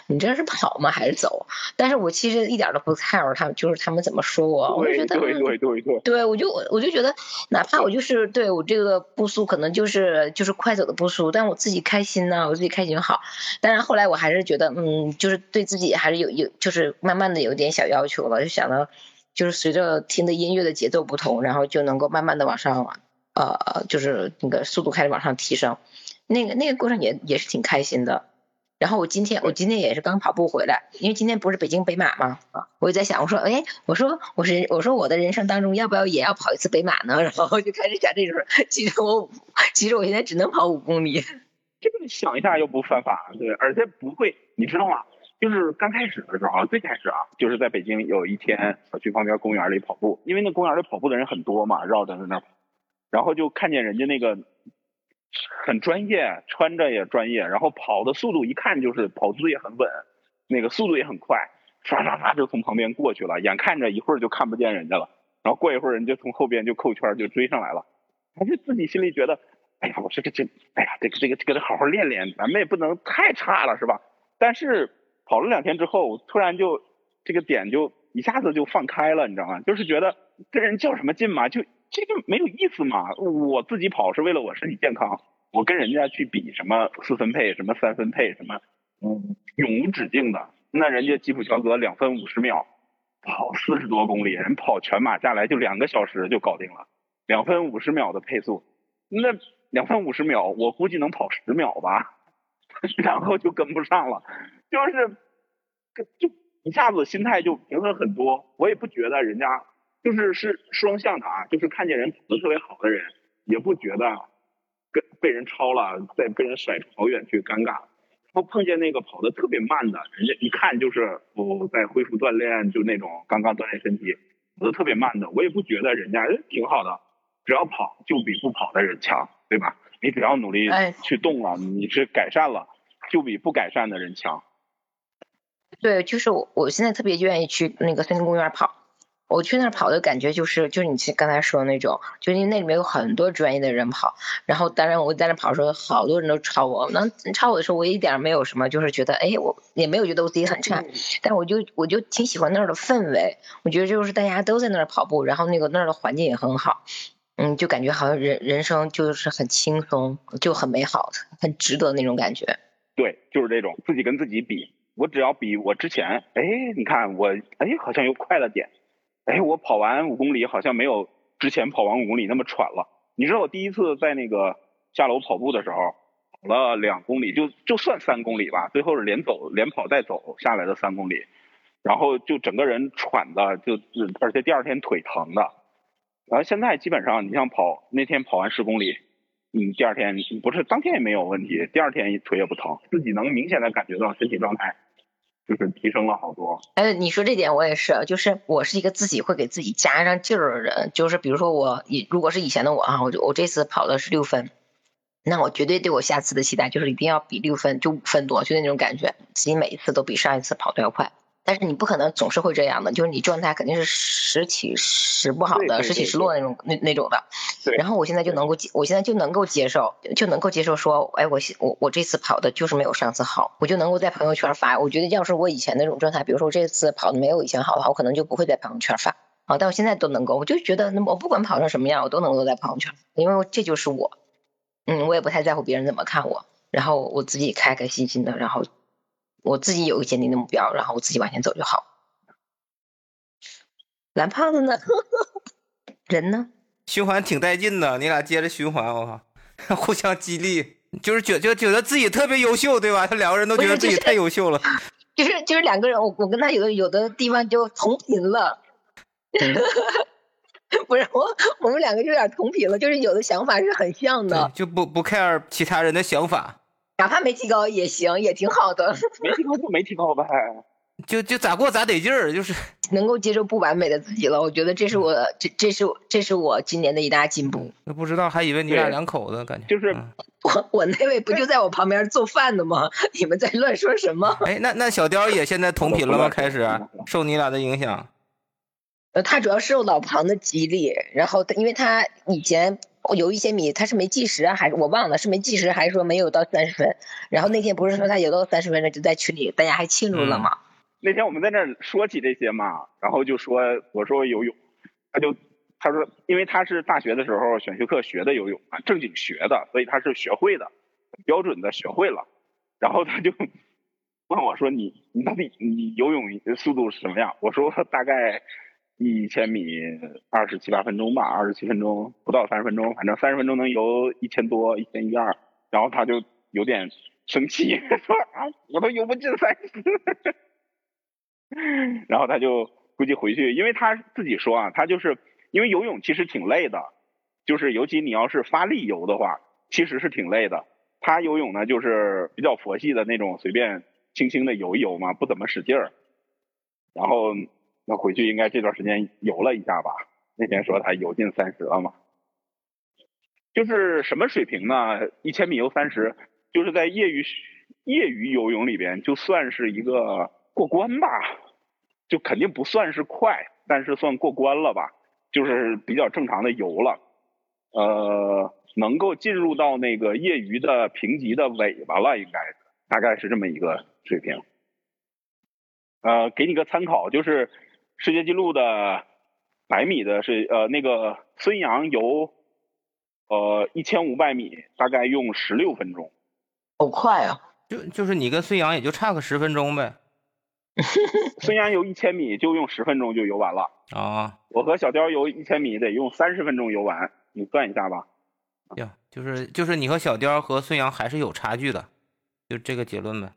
Speaker 18: 你这是跑吗还是走？”但是我其实一点都不 care 他们，就是他们怎么说我，我就觉得
Speaker 13: 对对对对，
Speaker 18: 对我就我就觉得，哪怕我就是对我这个步速可能就是就是快走的步速，但我自己开心呢，我自己开心好。但是后来我还是觉得，嗯，就是对自己还是有有就是慢慢的有点小要求了，就想到。就是随着听的音乐的节奏不同，然后就能够慢慢的往上，呃，就是那个速度开始往上提升，那个那个过程也也是挺开心的。然后我今天我今天也是刚跑步回来，因为今天不是北京北马嘛，啊，我就在想，我说，哎，我说我是我说我的人生当中要不要也要跑一次北马呢？然后就开始想这种，其实我其实我现在只能跑五公里，
Speaker 13: 这个想一下又不犯法，对，而且不会，你知道吗？就是刚开始的时候，最开始啊，就是在北京有一天我去旁边公园里跑步，因为那公园里跑步的人很多嘛，绕着在那跑，然后就看见人家那个很专业，穿着也专业，然后跑的速度一看就是跑姿也很稳，那个速度也很快，唰唰唰就从旁边过去了，眼看着一会儿就看不见人家了，然后过一会儿人家从后边就扣圈就追上来了，还是自己心里觉得，哎呀，我这个这，哎呀，这个这个这个得好好练练，咱们也不能太差了，是吧？但是。跑了两天之后，突然就这个点就一下子就放开了，你知道吗？就是觉得跟人较什么劲嘛，就这个没有意思嘛。我自己跑是为了我身体健康，我跟人家去比什么四分配、什么三分配、什么嗯永无止境的。那人家吉普乔格两分五十秒跑四十多公里，人跑全马下来就两个小时就搞定了，两分五十秒的配速，那两分五十秒我估计能跑十秒吧。然后就跟不上了，就是，就一下子心态就平衡很多。我也不觉得人家就是是双向的啊，就是看见人跑得特别好的人，也不觉得跟被人超了，再被人甩出好远去尴尬。然后碰见那个跑得特别慢的，人家一看就是我在恢复锻炼，就那种刚刚锻炼身体，跑得特别慢的，我也不觉得人家挺好的，只要跑就比不跑的人强，对吧？你只要努力去动了，你是改善了，就比不改善的人强。
Speaker 18: 对，就是我，我现在特别愿意去那个森林公园跑。我去那儿跑的感觉就是，就是你刚才说的那种，就因为那里面有很多专业的人跑。然后，当然我在那跑的时候，好多人都超我。能超我的时候，我一点没有什么，就是觉得，哎，我也没有觉得我自己很差。但我就我就挺喜欢那儿的氛围。我觉得就是大家都在那儿跑步，然后那个那儿的环境也很好。嗯，就感觉好像人人生就是很轻松，就很美好，很值得那种感觉。
Speaker 13: 对，就是这种自己跟自己比，我只要比我之前，哎，你看我，哎，好像又快了点，哎，我跑完五公里好像没有之前跑完五公里那么喘了。你知道我第一次在那个下楼跑步的时候，跑了两公里，就就算三公里吧，最后是连走连跑带走下来的三公里，然后就整个人喘的，就而且第二天腿疼的。然后现在基本上，你像跑那天跑完十公里，你，第二天不是当天也没有问题，第二天腿也不疼，自己能明显的感觉到身体状态就是提升了好多。
Speaker 18: 哎，你说这点我也是，就是我是一个自己会给自己加上劲儿的人，就是比如说我以如果是以前的我啊，我就我这次跑的是六分，那我绝对对我下次的期待就是一定要比六分，就五分多，就那种感觉，自己每一次都比上一次跑都要快。但是你不可能总是会这样的，就是你状态肯定是时起时不好的，时起时落那种那那种的。然后我现在就能够接，我现在就能够接受，就能够接受说，哎，我我我这次跑的就是没有上次好，我就能够在朋友圈发。我觉得要是我以前那种状态，比如说我这次跑的没有以前好的话，我可能就不会在朋友圈发。啊，但我现在都能够，我就觉得，那么我不管跑成什么样，我都能够在朋友圈，因为这就是我。嗯，我也不太在乎别人怎么看我，然后我自己开开心心的，然后。我自己有个坚定的目标，然后我自己往前走就好。蓝胖子呢？人呢？
Speaker 17: 循环挺带劲的，你俩接着循环，我靠，互相激励，就是觉就觉得自己特别优秀，对吧？他 两个人都觉得自己太优秀了。
Speaker 18: 就是就是两个人，我我跟他有的有的地方就同频了。不是我，我们两个有点同频了，就是有的想法是很像的，
Speaker 17: 就不不 care 其他人的想法。
Speaker 18: 哪怕没提高也行，也挺好的。
Speaker 13: 没提高就没提高呗，
Speaker 17: 就就咋过咋得劲儿，就是
Speaker 18: 能够接受不完美的自己了。我觉得这是我这这是这是我今年的一大进步。
Speaker 17: 那不知道还以为你俩两口子，感觉
Speaker 13: 就是
Speaker 18: 我我那位不就在我旁边做饭的吗？你们在乱说什么？
Speaker 17: 哎，那那小雕也现在同频了吗？开始 受你俩的影响？
Speaker 18: 呃，他主要受老庞的激励，然后因为他以前。有一些米他是没计时啊，还是我忘了是没计时还是说没有到三十分？然后那天不是说他有到三十分了，就在群里大家还庆祝了吗？
Speaker 13: 那天我们在那儿说起这些嘛，然后就说我说游泳，他就他说因为他是大学的时候选修课学的游泳啊，正经学的，所以他是学会的，标准的学会了。然后他就问我说你你到底你游泳速度是什么样？我说大概。一千米二十七八分钟吧，二十七分钟不到三十分钟，反正三十分钟能游一千多，一千一二。然后他就有点生气，说啊，我都游不进三十。然后他就估计回去，因为他自己说啊，他就是因为游泳其实挺累的，就是尤其你要是发力游的话，其实是挺累的。他游泳呢，就是比较佛系的那种，随便轻轻的游一游嘛，不怎么使劲儿。然后。那回去应该这段时间游了一下吧？那天说他游进三十了嘛？就是什么水平呢？一千米游三十，就是在业余业余游泳里边就算是一个过关吧，就肯定不算是快，但是算过关了吧？就是比较正常的游了，呃，能够进入到那个业余的评级的尾巴了，应该大概是这么一个水平。呃，给你个参考，就是。世界纪录的百米的是呃那个孙杨游呃一千五百米大概用十六分钟，
Speaker 18: 好快啊！
Speaker 17: 就就是你跟孙杨也就差个十分钟呗。
Speaker 13: 孙杨游一千米就用十分钟就游完了
Speaker 17: 啊！
Speaker 13: 我和小雕游一千米得用三十分钟游完，你算一下吧。
Speaker 17: 呀，就是就是你和小雕和孙杨还是有差距的，就这个结论呗。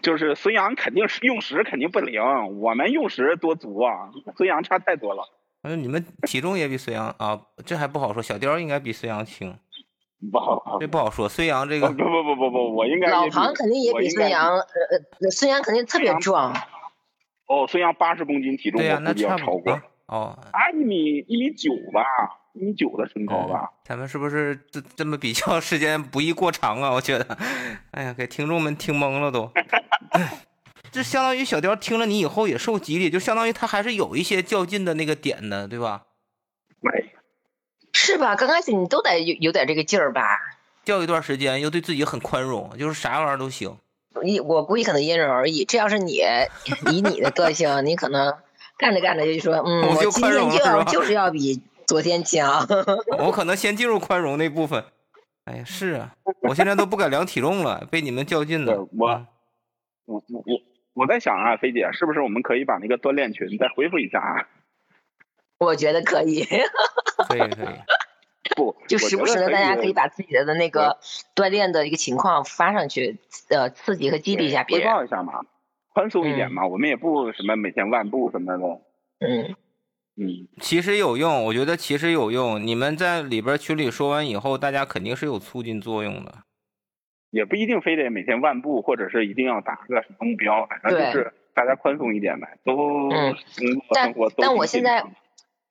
Speaker 13: 就是孙杨肯定是用时肯定不灵，我们用时多足啊，孙杨差太多了。
Speaker 17: 嗯，你们体重也比孙杨啊，这还不好说。小雕应该比孙杨轻，
Speaker 13: 不好，
Speaker 17: 这不好说。孙杨这个
Speaker 13: 不不不不不，我应该
Speaker 18: 老庞肯定也比孙杨，呃呃，孙杨肯定特别壮。
Speaker 13: 哦，孙杨八十公斤体重，
Speaker 17: 对呀，
Speaker 13: 那
Speaker 17: 差
Speaker 13: 超过。
Speaker 17: 哦，
Speaker 13: 啊，一米一米九吧，一米九的身高吧。
Speaker 17: 咱们是不是这这么比较时间不宜过长啊？我觉得，哎呀，给听众们听懵了都。这相当于小雕听了你以后也受激励，就相当于他还是有一些较劲的那个点的，对吧？
Speaker 13: 没，
Speaker 18: 是吧？刚开始你都得有有点这个劲儿吧？
Speaker 17: 较一段时间，又对自己很宽容，就是啥玩意儿都行。
Speaker 18: 你我估计可能因人而异。这要是你以你的个性，你可能干着干着就说，嗯，我今天就要就是要比昨天强。
Speaker 17: 我可能先进入宽容那部分。哎呀，是啊，我现在都不敢量体重了，被你们较劲的。
Speaker 13: 我。我我我我在想啊，飞姐，是不是我们可以把那个锻炼群再恢复一下啊？
Speaker 18: 我觉得可以，
Speaker 17: 可以可以。
Speaker 13: 不，
Speaker 18: 就时不时的，大家可以把自己的的那个锻炼的一个情况发上去，呃，刺激和激励一下别人。
Speaker 13: 汇报一下嘛，宽松一点嘛，我们也不什么每天万步什么的。
Speaker 18: 嗯
Speaker 13: 嗯，
Speaker 17: 其实有用，我觉得其实有用。你们在里边群里说完以后，大家肯定是有促进作用的。
Speaker 13: 也不一定非得每天万步，或者是一定要达个什么目标，反正就是大家宽松一点呗，都
Speaker 18: 嗯。但但我现在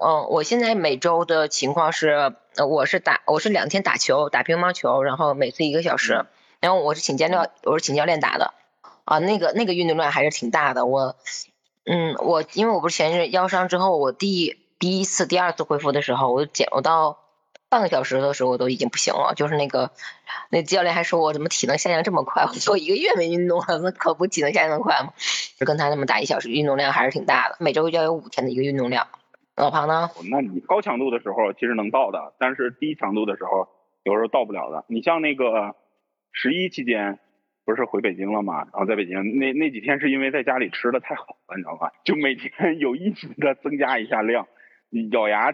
Speaker 18: 嗯，我现在每周的情况是，我是打我是两天打球，打乒乓球，然后每次一个小时，然后我是请教练，我是请教练打的，啊，那个那个运动量还是挺大的。我，嗯，我因为我不是前日腰伤之后，我第第一次、第二次恢复的时候，我减我到半个小时的时候，我都已经不行了。就是那个那教练还说我怎么体能下降这么快？我说一个月没运动了，那可不体能下降的快吗？就跟他那么打一小时，运动量还是挺大的，每周要有五天的一个运动量。老庞呢？
Speaker 13: 那你高强度的时候其实能到的，但是低强度的时候有时候到不了的。你像那个十一期间不是回北京了吗？然后在北京那那几天是因为在家里吃的太好了，你知道吧？就每天 有意识的增加一下量，咬牙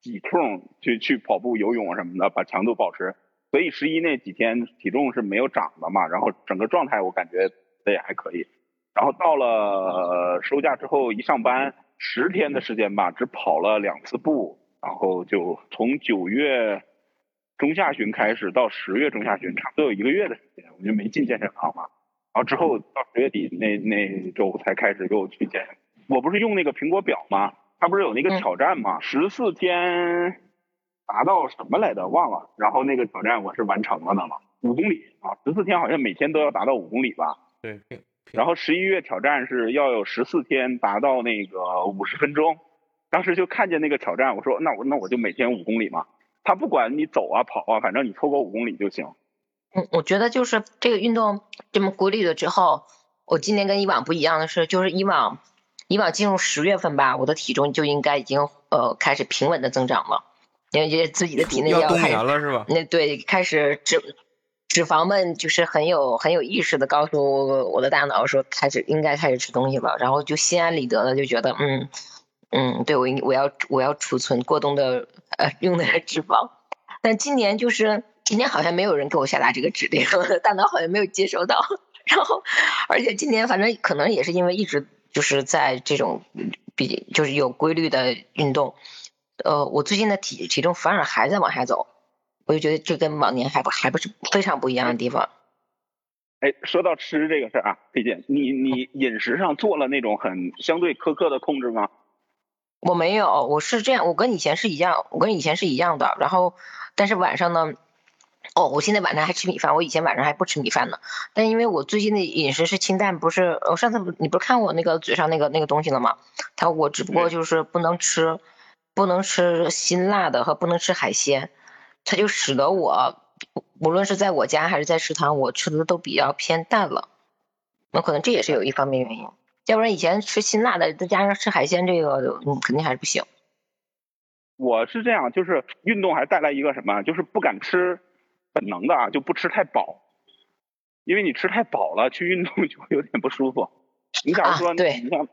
Speaker 13: 挤空去去跑步、游泳什么的，把强度保持。所以十一那几天体重是没有涨的嘛，然后整个状态我感觉也还可以。然后到了收假之后一上班。十天的时间吧，只跑了两次步，然后就从九月中下旬开始到十月中下旬，差不多有一个月的时间，我就没进健身房嘛。然后之后到十月底那那周才开始又去健身。我不是用那个苹果表吗？它不是有那个挑战吗？十四天达到什么来的忘了。然后那个挑战我是完成了的嘛，五公里啊，十四天好像每天都要达到五公里吧？
Speaker 17: 对。
Speaker 13: 然后十一月挑战是要有十四天达到那个五十分钟，当时就看见那个挑战，我说那我那我就每天五公里嘛，他不管你走啊跑啊，反正你超过五公里就行。
Speaker 18: 嗯，我觉得就是这个运动这么规律了之后，我今年跟以往不一样的是，就是以往以往进入十月份吧，我的体重就应该已经呃开始平稳的增长了，因为觉得自己的体内
Speaker 17: 要
Speaker 18: 开始
Speaker 17: 了是吧？
Speaker 18: 那对开始脂脂肪们就是很有很有意识的告诉我的大脑说开始应该开始吃东西了，然后就心安理得的就觉得嗯嗯，对我应我要我要储存过冬的呃用的脂肪，但今年就是今年好像没有人给我下达这个指令，大脑好像没有接收到，然后而且今年反正可能也是因为一直就是在这种比就是有规律的运动，呃，我最近的体体重反而还在往下走。我就觉得这跟往年还不还不是非常不一样的地方。
Speaker 13: 哎，说到吃这个事儿啊，佩姐，你你饮食上做了那种很相对苛刻的控制吗？
Speaker 18: 我没有，我是这样，我跟以前是一样，我跟以前是一样的。然后，但是晚上呢，哦，我现在晚上还吃米饭，我以前晚上还不吃米饭呢。但因为我最近的饮食是清淡，不是我上次不你不是看我那个嘴上那个那个东西了吗？他我只不过就是不能吃，不能吃辛辣的和不能吃海鲜。它就使得我，无论是在我家还是在食堂，我吃的都比较偏淡了。那可能这也是有一方面原因。要不然以前吃辛辣的，再加上吃海鲜，这个嗯肯定还是不行。
Speaker 13: 我是这样，就是运动还带来一个什么，就是不敢吃本能的啊，就不吃太饱，因为你吃太饱了，去运动 就会有点不舒服。你假如说，
Speaker 18: 对，
Speaker 13: 你像，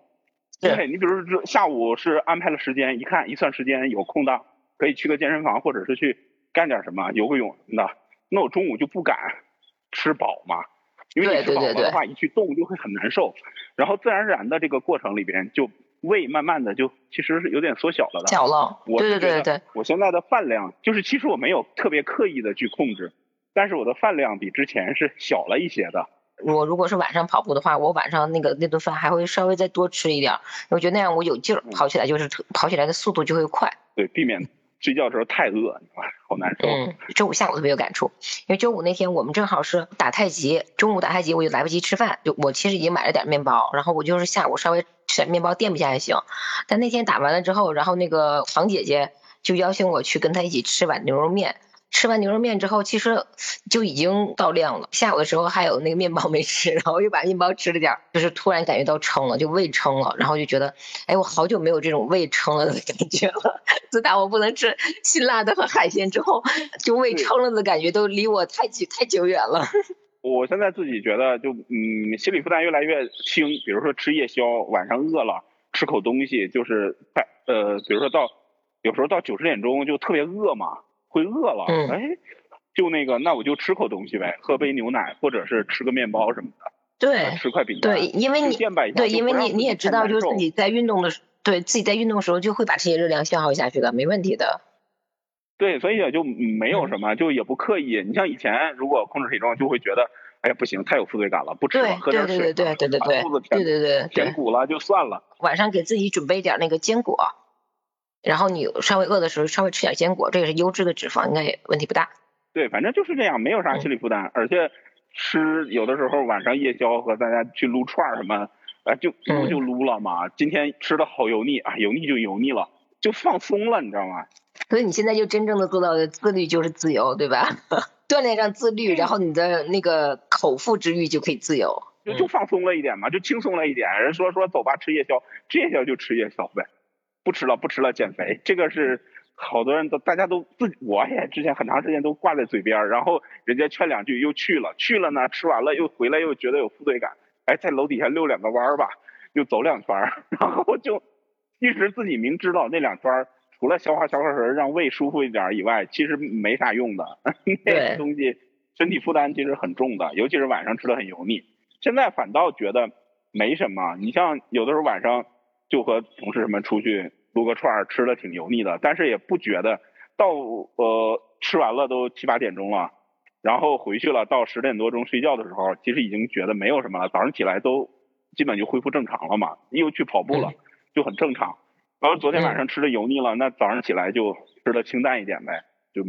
Speaker 13: 对你比如说下午是安排了时间，一看一算时间有空档，可以去个健身房，或者是去。干点什么，游个泳什么的，那我中午就不敢吃饱嘛，因为你吃饱了的话，一去动就会很难受，然后自然而然的这个过程里边，就胃慢慢的就其实是有点缩小了的。
Speaker 18: 小了，对对对对。
Speaker 13: 我现在的饭量就是其实我没有特别刻意的去控制，但是我的饭量比之前是小了一些的。
Speaker 18: 我如果是晚上跑步的话，我晚上那个那顿饭还会稍微再多吃一点，我觉得那样我有劲儿，跑起来就是跑起来的速度就会快。
Speaker 13: 对，避免。睡觉的时候太饿，好难受。
Speaker 18: 嗯，周五下午特别有感触，因为周五那天我们正好是打太极，中午打太极我就来不及吃饭，就我其实已经买了点面包，然后我就是下午稍微吃点面包垫不下也行。但那天打完了之后，然后那个黄姐姐就邀请我去跟她一起吃碗牛肉面。吃完牛肉面之后，其实就已经到量了。下午的时候还有那个面包没吃，然后又把面包吃了点，就是突然感觉到撑了，就胃撑了，然后就觉得，哎，我好久没有这种胃撑了的感觉了。自打我不能吃辛辣的和海鲜之后，就胃撑了的感觉都离我太久太久远了。
Speaker 13: 我现在自己觉得，就嗯，心理负担越来越轻。比如说吃夜宵，晚上饿了吃口东西，就是在呃，比如说到有时候到九十点钟就特别饿嘛。会饿了，哎，就那个，那我就吃口东西呗，喝杯牛奶，或者是吃个面包什么的。
Speaker 18: 对，
Speaker 13: 吃块饼干。
Speaker 18: 对，因为你对，因为你你也知道，就是自己在运动的时，对自己在运动的时候就会把这些热量消耗下去的，没问题的。
Speaker 13: 对，所以也就没有什么，就也不刻意。你像以前如果控制体重，就会觉得，哎呀不行，太有负罪感了，不吃了，喝点
Speaker 18: 水，对对对对对对，
Speaker 13: 肚子填
Speaker 18: 对对对
Speaker 13: 填鼓了就算了。
Speaker 18: 晚上给自己准备点那个坚果。然后你稍微饿的时候稍微吃点坚果，这也是优质的脂肪，应该也问题不大。
Speaker 13: 对，反正就是这样，没有啥心理负担，而且吃有的时候晚上夜宵和大家去撸串什么，啊就撸就撸了嘛。今天吃的好油腻啊，油腻就油腻了，就放松了，你知道吗？
Speaker 18: 所以你现在就真正的做到的自律就是自由，对吧？锻炼上自律，然后你的那个口腹之欲就可以自由，
Speaker 13: 就就放松了一点嘛，就轻松了一点。人说说走吧，吃夜宵，吃夜宵就吃夜宵呗，不吃了不吃了减肥，这个是。好多人都，大家都自，我也之前很长时间都挂在嘴边然后人家劝两句又去了，去了呢，吃完了又回来又觉得有负罪感，哎，在楼底下溜两个弯儿吧，又走两圈儿 然后就其实自己明知道那两圈儿除了消化消化食让胃舒服一点以外，其实没啥用的，那东西身体负担其实很重的，尤其是晚上吃的很油腻。现在反倒觉得没什么，你像有的时候晚上就和同事什么出去。撸个串儿吃的挺油腻的，但是也不觉得。到呃吃完了都七八点钟了，然后回去了，到十点多钟睡觉的时候，其实已经觉得没有什么了。早上起来都基本就恢复正常了嘛，又去跑步了，就很正常。然后昨天晚上吃的油腻了，那早上起来就吃的清淡一点呗。就，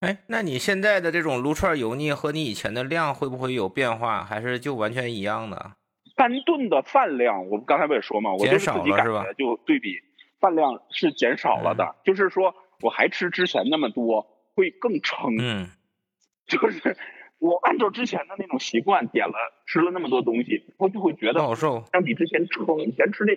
Speaker 17: 哎，那你现在的这种撸串油腻和你以前的量会不会有变化，还是就完全一样的？
Speaker 13: 单顿的饭量，我刚才不也说嘛，我就是自己感觉就对比饭量是减少了的，就是说我还吃之前那么多，会更撑。
Speaker 17: 嗯，
Speaker 13: 就是我按照之前的那种习惯点了吃了那么多东西，我就会觉得
Speaker 17: 好受，
Speaker 13: 相比之前撑，以前吃的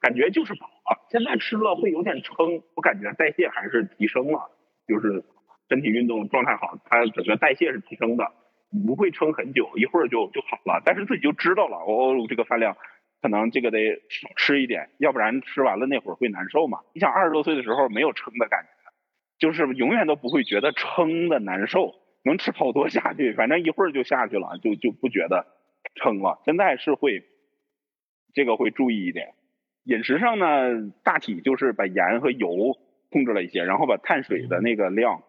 Speaker 13: 感觉就是饱了，现在吃了会有点撑，我感觉代谢还是提升了，就是身体运动状态好，它整个代谢是提升的。不会撑很久，一会儿就就好了。但是自己就知道了，哦，这个饭量可能这个得少吃一点，要不然吃完了那会儿会难受嘛。你想二十多岁的时候没有撑的感觉，就是永远都不会觉得撑的难受，能吃好多下去，反正一会儿就下去了，就就不觉得撑了。现在是会这个会注意一点，饮食上呢，大体就是把盐和油控制了一些，然后把碳水的那个量。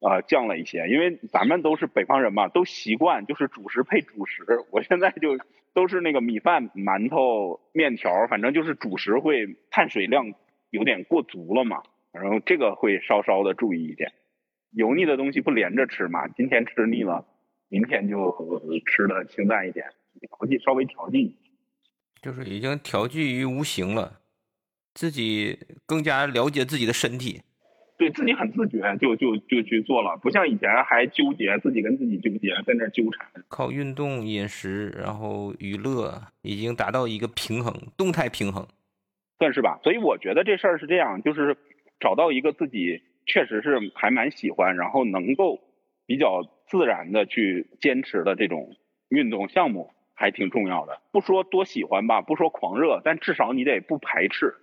Speaker 13: 啊，降了一些，因为咱们都是北方人嘛，都习惯就是主食配主食。我现在就都是那个米饭、馒头、面条，反正就是主食会碳水量有点过足了嘛，然后这个会稍稍的注意一点。油腻的东西不连着吃嘛，今天吃腻了，明天就吃的清淡一点，调剂稍微调剂，
Speaker 17: 就是已经调剂于无形了，自己更加了解自己的身体。
Speaker 13: 对自己很自觉，就就就去做了，不像以前还纠结自己跟自己纠结，在那纠缠。
Speaker 17: 靠运动、饮食，然后娱乐，已经达到一个平衡，动态平衡，
Speaker 13: 算是吧。所以我觉得这事儿是这样，就是找到一个自己确实是还蛮喜欢，然后能够比较自然的去坚持的这种运动项目，还挺重要的。不说多喜欢吧，不说狂热，但至少你得不排斥。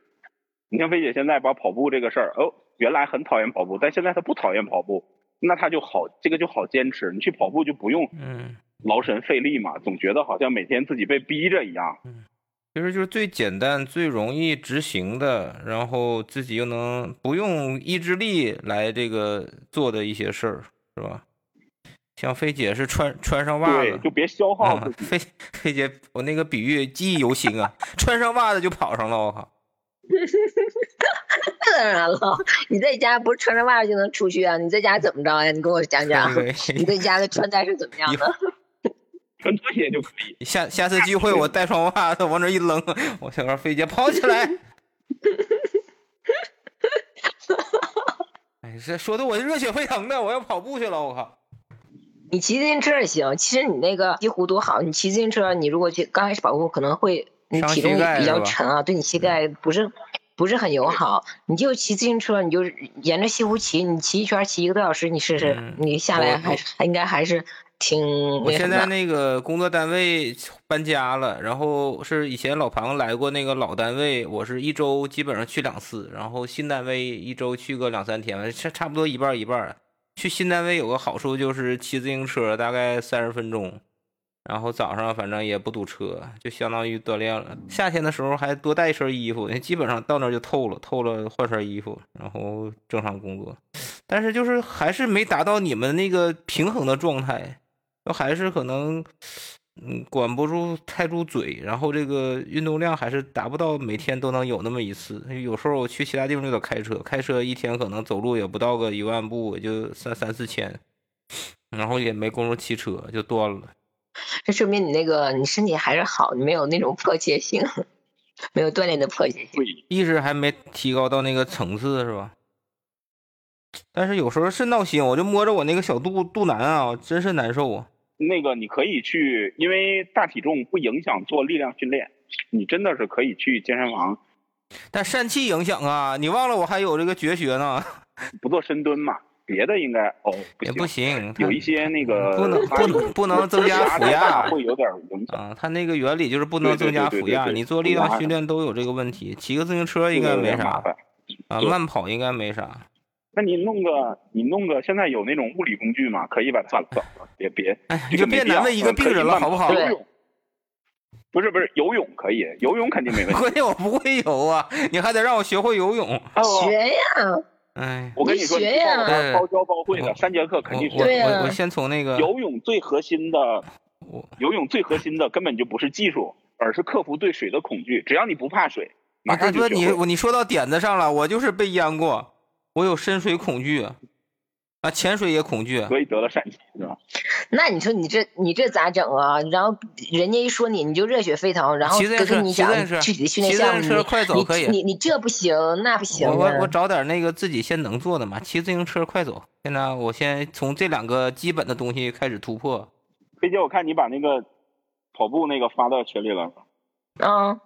Speaker 13: 你像菲姐现在把跑步这个事儿，哦。原来很讨厌跑步，但现在他不讨厌跑步，那他就好，这个就好坚持。你去跑步就不用
Speaker 17: 嗯
Speaker 13: 劳神费力嘛，总觉得好像每天自己被逼着一样。
Speaker 17: 嗯，其实就是最简单、最容易执行的，然后自己又能不用意志力来这个做的一些事儿，是吧？像菲姐是穿穿上袜子，
Speaker 13: 就别消耗了。
Speaker 17: 菲菲姐，我那个比喻记忆犹新啊，穿上袜子就跑上了，我靠。
Speaker 18: 当然了，你在家不是穿着袜子就能出去啊？你在家怎么着呀？你跟我讲讲，你在家的穿戴是怎么样的？
Speaker 13: 穿拖鞋就可以。
Speaker 17: 下下次聚会我带双袜子往这一扔，我想让飞姐跑起来。哎，这说的我热血沸腾的，我要跑步去了，我靠！
Speaker 18: 你骑自行车也行，其实你那个西湖多好，你骑自行车，你如果去刚开始跑步可能会你体重比较沉啊，对你膝盖不是。不是很友好，你就骑自行车，你就沿着西湖骑，你骑一圈骑一个多小时，你试试，你下来还还应该还是挺。
Speaker 17: 我现在那个工作单位搬家了，然后是以前老庞来过那个老单位，我是一周基本上去两次，然后新单位一周去个两三天，差差不多一半一半。去新单位有个好处就是骑自行车大概三十分钟。然后早上反正也不堵车，就相当于锻炼了。夏天的时候还多带一身衣服，基本上到那就透了，透了换身衣服，然后正常工作。但是就是还是没达到你们那个平衡的状态，还是可能嗯，管不住太住嘴，然后这个运动量还是达不到每天都能有那么一次。有时候我去其他地方就得开车，开车一天可能走路也不到个一万步，也就三三四千，然后也没工夫骑车，就断了。
Speaker 18: 这说明你那个你身体还是好，你没有那种迫切性，没有锻炼的迫切性，
Speaker 17: 意识还没提高到那个层次，是吧？但是有时候是闹心，我就摸着我那个小肚肚腩啊，真是难受啊。
Speaker 13: 那个你可以去，因为大体重不影响做力量训练，你真的是可以去健身房。
Speaker 17: 但疝气影响啊，你忘了我还有这个绝学呢。
Speaker 13: 不做深蹲嘛，别的应该哦
Speaker 17: 也不行，
Speaker 13: 有一些那个
Speaker 17: 不能不能不能增加负压，
Speaker 13: 会有点影响
Speaker 17: 啊。它那个原理就是不能增加负压，你做力量训练都有这个问题。骑个自行车应该没啥啊，慢跑应该没啥。
Speaker 13: 那你弄个，你弄个，现在有那种物理工具吗？可以把它走了，别别，
Speaker 17: 你就别难为一个病人了，好不好？
Speaker 13: 不是不是游泳可以，游泳肯定没问题。
Speaker 17: 关键我不会游啊，你还得让我学会游泳。
Speaker 18: 学呀，
Speaker 17: 哎，
Speaker 13: 我跟你说，
Speaker 18: 学呀，
Speaker 13: 包教包会的，三节课肯定学。
Speaker 18: 对
Speaker 17: 我我先从那个
Speaker 13: 游泳最核心的，游泳最核心的根本就不是技术，而是克服对水的恐惧。只要你不怕水，马上就
Speaker 17: 你你说到点子上了，我就是被淹过。我有深水恐惧，啊，潜水也恐惧，
Speaker 13: 所以得了疝气是吧？
Speaker 18: 那你说你这你这咋整啊？然后人家一说你，你就热血沸腾，然后跟你讲具体的训练项目，
Speaker 17: 快走可以，
Speaker 18: 你你这不行，那不行。
Speaker 17: 我我找点那个自己先能做的嘛，骑自行车快走。现在我先从这两个基本的东西开始突破。
Speaker 13: 飞姐，我看你把那个跑步那个发到群里了。
Speaker 18: 嗯，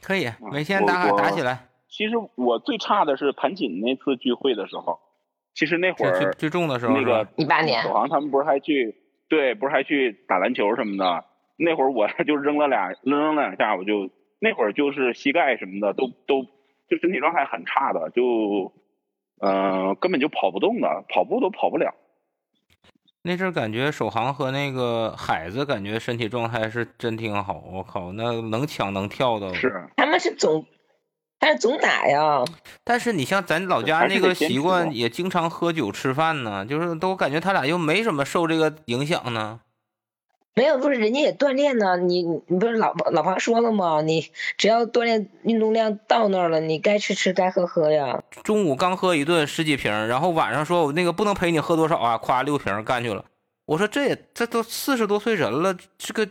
Speaker 17: 可以，每天打卡打起来。
Speaker 13: 其实我最差的是盘锦那次聚会的时候，其实那会儿
Speaker 17: 最重的时候，
Speaker 13: 那个
Speaker 18: 一八年，
Speaker 13: 首航他们不是还去对，不是还去打篮球什么的。那会儿我 就扔了俩扔了两下，我就那会儿就是膝盖什么的都都就身体状态很差的，就嗯根本就跑不动的，跑步都跑不了。
Speaker 17: 那阵感觉首航和那个海子感觉身体状态是真挺好，我靠，那能抢能跳的。
Speaker 13: 是，
Speaker 18: 他们是总。但是总打呀，
Speaker 17: 但是你像咱老家那个习惯，也经常喝酒吃饭呢，就是都感觉他俩又没什么受这个影响呢。
Speaker 18: 没有，不是人家也锻炼呢。你你不是老老婆说了吗？你只要锻炼运动量到那儿了，你该吃吃，该喝喝呀。
Speaker 17: 中午刚喝一顿十几瓶，然后晚上说我那个不能陪你喝多少啊，夸六瓶干去了。我说这也这都四十多岁人了，这个。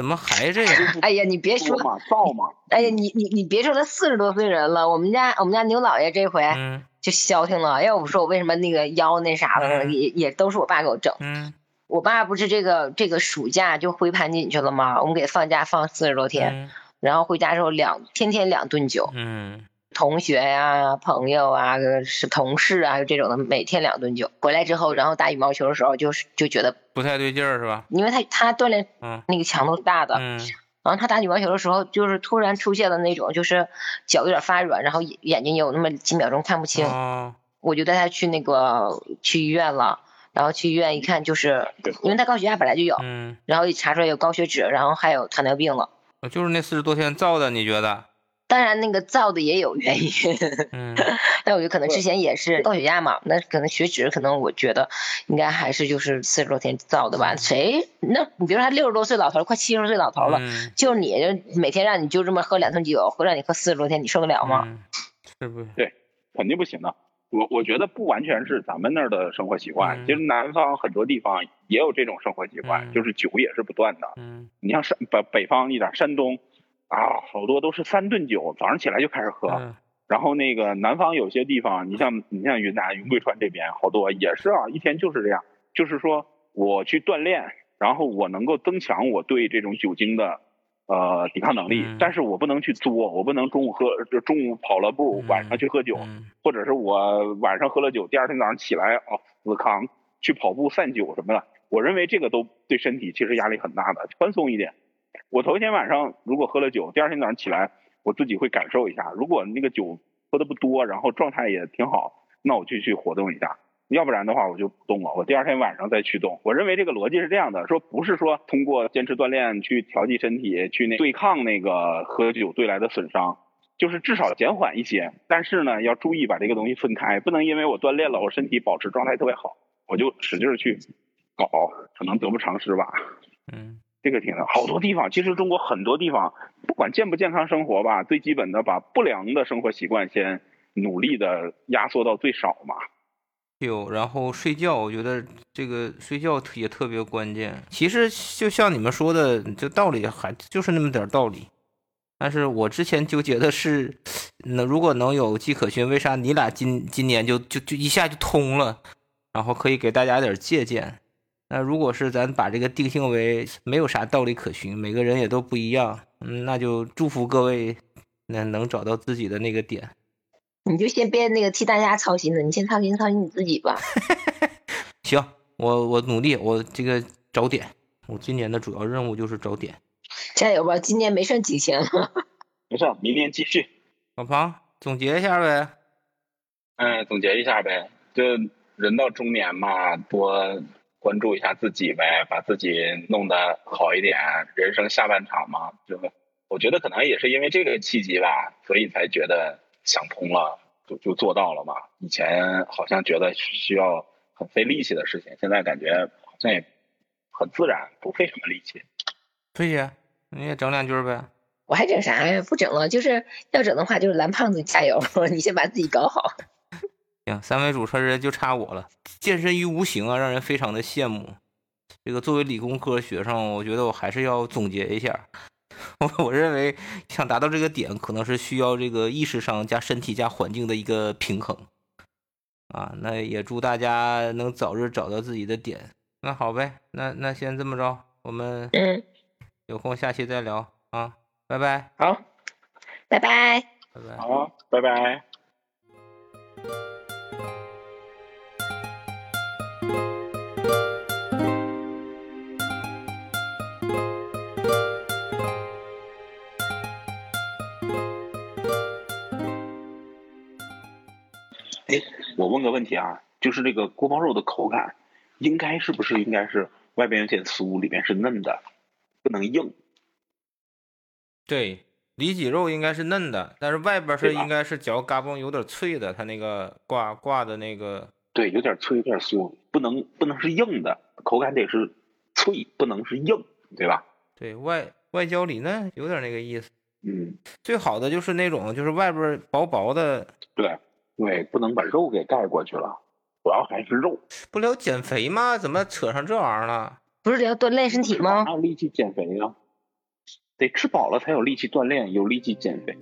Speaker 17: 怎么还这样？
Speaker 18: 哎呀，你别说
Speaker 13: 嘛，造嘛！
Speaker 18: 哎呀，你你你别说他四十多岁人了，我们家我们家牛老爷这回就消停了。要不说我为什么那个腰那啥的，也也都是我爸给我整。
Speaker 17: 嗯，
Speaker 18: 我爸不是这个这个暑假就回盘锦去了吗？我们给放假放四十多天，然后回家之后两天天两顿酒。
Speaker 17: 嗯。
Speaker 18: 同学呀，朋友啊，是同事啊，就这种的，每天两顿酒。回来之后，然后打羽毛球的时候，就是就觉得
Speaker 17: 不太对劲儿，是吧？
Speaker 18: 因为他他锻炼，那个强度大的，
Speaker 17: 嗯，
Speaker 18: 然后他打羽毛球的时候，就是突然出现了那种，就是脚有点发软，然后眼睛有那么几秒钟看不清。我就带他去那个去医院了，然后去医院一看，就是因为他高血压本来就有，
Speaker 17: 嗯，
Speaker 18: 然后一查出来有高血脂，然后还有糖尿病了。
Speaker 17: 就是那四十多天造的，你觉得？
Speaker 18: 当然，那个造的也有原因，
Speaker 17: 嗯，
Speaker 18: 但我觉得可能之前也是高血压嘛，那可能血脂可能我觉得应该还是就是四十多天造的吧。谁？那你比如说他六十多岁老头，快七十岁老头了，就你就每天让你就这么喝两顿酒，或让你喝四十多天，你受得了吗？
Speaker 17: 是不？
Speaker 13: 对，肯定不行的。我我觉得不完全是咱们那儿的生活习惯，其实南方很多地方也有这种生活习惯，就是酒也是不断的。
Speaker 17: 嗯，
Speaker 13: 你像山北北方一点，山东。啊，好多都是三顿酒，早上起来就开始喝。然后那个南方有些地方，你像你像云南云贵川这边，好多也是啊，一天就是这样。就是说我去锻炼，然后我能够增强我对这种酒精的呃抵抗能力，但是我不能去作，我不能中午喝，中午跑了步，晚上去喝酒，或者是我晚上喝了酒，第二天早上起来哦死扛去跑步散酒什么的。我认为这个都对身体其实压力很大的，宽松一点。我头一天晚上如果喝了酒，第二天早上起来，我自己会感受一下。如果那个酒喝的不多，然后状态也挺好，那我就去活动一下。要不然的话，我就不动了。我第二天晚上再驱动。我认为这个逻辑是这样的：说不是说通过坚持锻炼去调剂身体，去那对抗那个喝酒对来的损伤，就是至少减缓一些。但是呢，要注意把这个东西分开，不能因为我锻炼了，我身体保持状态特别好，我就使劲去搞，可能得不偿失吧。
Speaker 17: 嗯。
Speaker 13: 这个挺的，好多地方，其实中国很多地方，不管健不健康生活吧，最基本的把不良的生活习惯先努力的压缩到最少嘛。
Speaker 17: 有，然后睡觉，我觉得这个睡觉也特别关键。其实就像你们说的，这道理还就是那么点道理。但是我之前纠结的是，那如果能有迹可循，为啥你俩今今年就就就一下就通了？然后可以给大家点借鉴。那如果是咱把这个定性为没有啥道理可循，每个人也都不一样，嗯，那就祝福各位，那能找到自己的那个点。
Speaker 18: 你就先别那个替大家操心了，你先操心操心你自己吧。
Speaker 17: 行，我我努力，我这个找点。我今年的主要任务就是找点。
Speaker 18: 加油吧，今年没剩几千了。
Speaker 13: 没事，明年继续。
Speaker 17: 老庞，总结一下呗。
Speaker 13: 嗯，总结一下呗，就人到中年嘛，多关注一下自己呗，把自己弄得好一点。人生下半场嘛，就我觉得可能也是因为这个契机吧，所以才觉得。想通了，就就做到了嘛。以前好像觉得需要很费力气的事情，现在感觉好像也很自然，不费什么力气。
Speaker 17: 飞姐，你也整两句呗。
Speaker 18: 我还整啥呀？不整了。就是要整的话，就是蓝胖子加油，你先把自己搞好。
Speaker 17: 行，三位主持人就差我了。健身于无形啊，让人非常的羡慕。这个作为理工科学生，我觉得我还是要总结一下。我我认为想达到这个点，可能是需要这个意识上加身体加环境的一个平衡啊。那也祝大家能早日找到自己的点。那好呗，那那先这么着，我们
Speaker 18: 嗯，
Speaker 17: 有空下期再聊啊，拜拜。
Speaker 18: 好，拜拜，
Speaker 17: 拜拜，
Speaker 13: 好，拜拜。哎，我问个问题啊，就是这个锅包肉的口感，应该是不是应该是外边有点酥，里面是嫩的，不能硬？
Speaker 17: 对，里脊肉应该是嫩的，但是外边是应该是嚼嘎嘣有点脆的，它那个挂挂的那个。
Speaker 13: 对，有点脆，有点酥，不能不能是硬的，口感得是脆，不能是硬，对吧？
Speaker 17: 对外外焦里嫩，有点那个意思。
Speaker 13: 嗯，
Speaker 17: 最好的就是那种，就是外边薄薄的。
Speaker 13: 对。对，不能把肉给盖过去了，主要还是肉。
Speaker 17: 不聊减肥吗？怎么扯上这玩意儿了？
Speaker 18: 不是聊锻炼身体吗？
Speaker 13: 哪有力气减肥啊？得吃饱了才有力气锻炼，有力气减肥。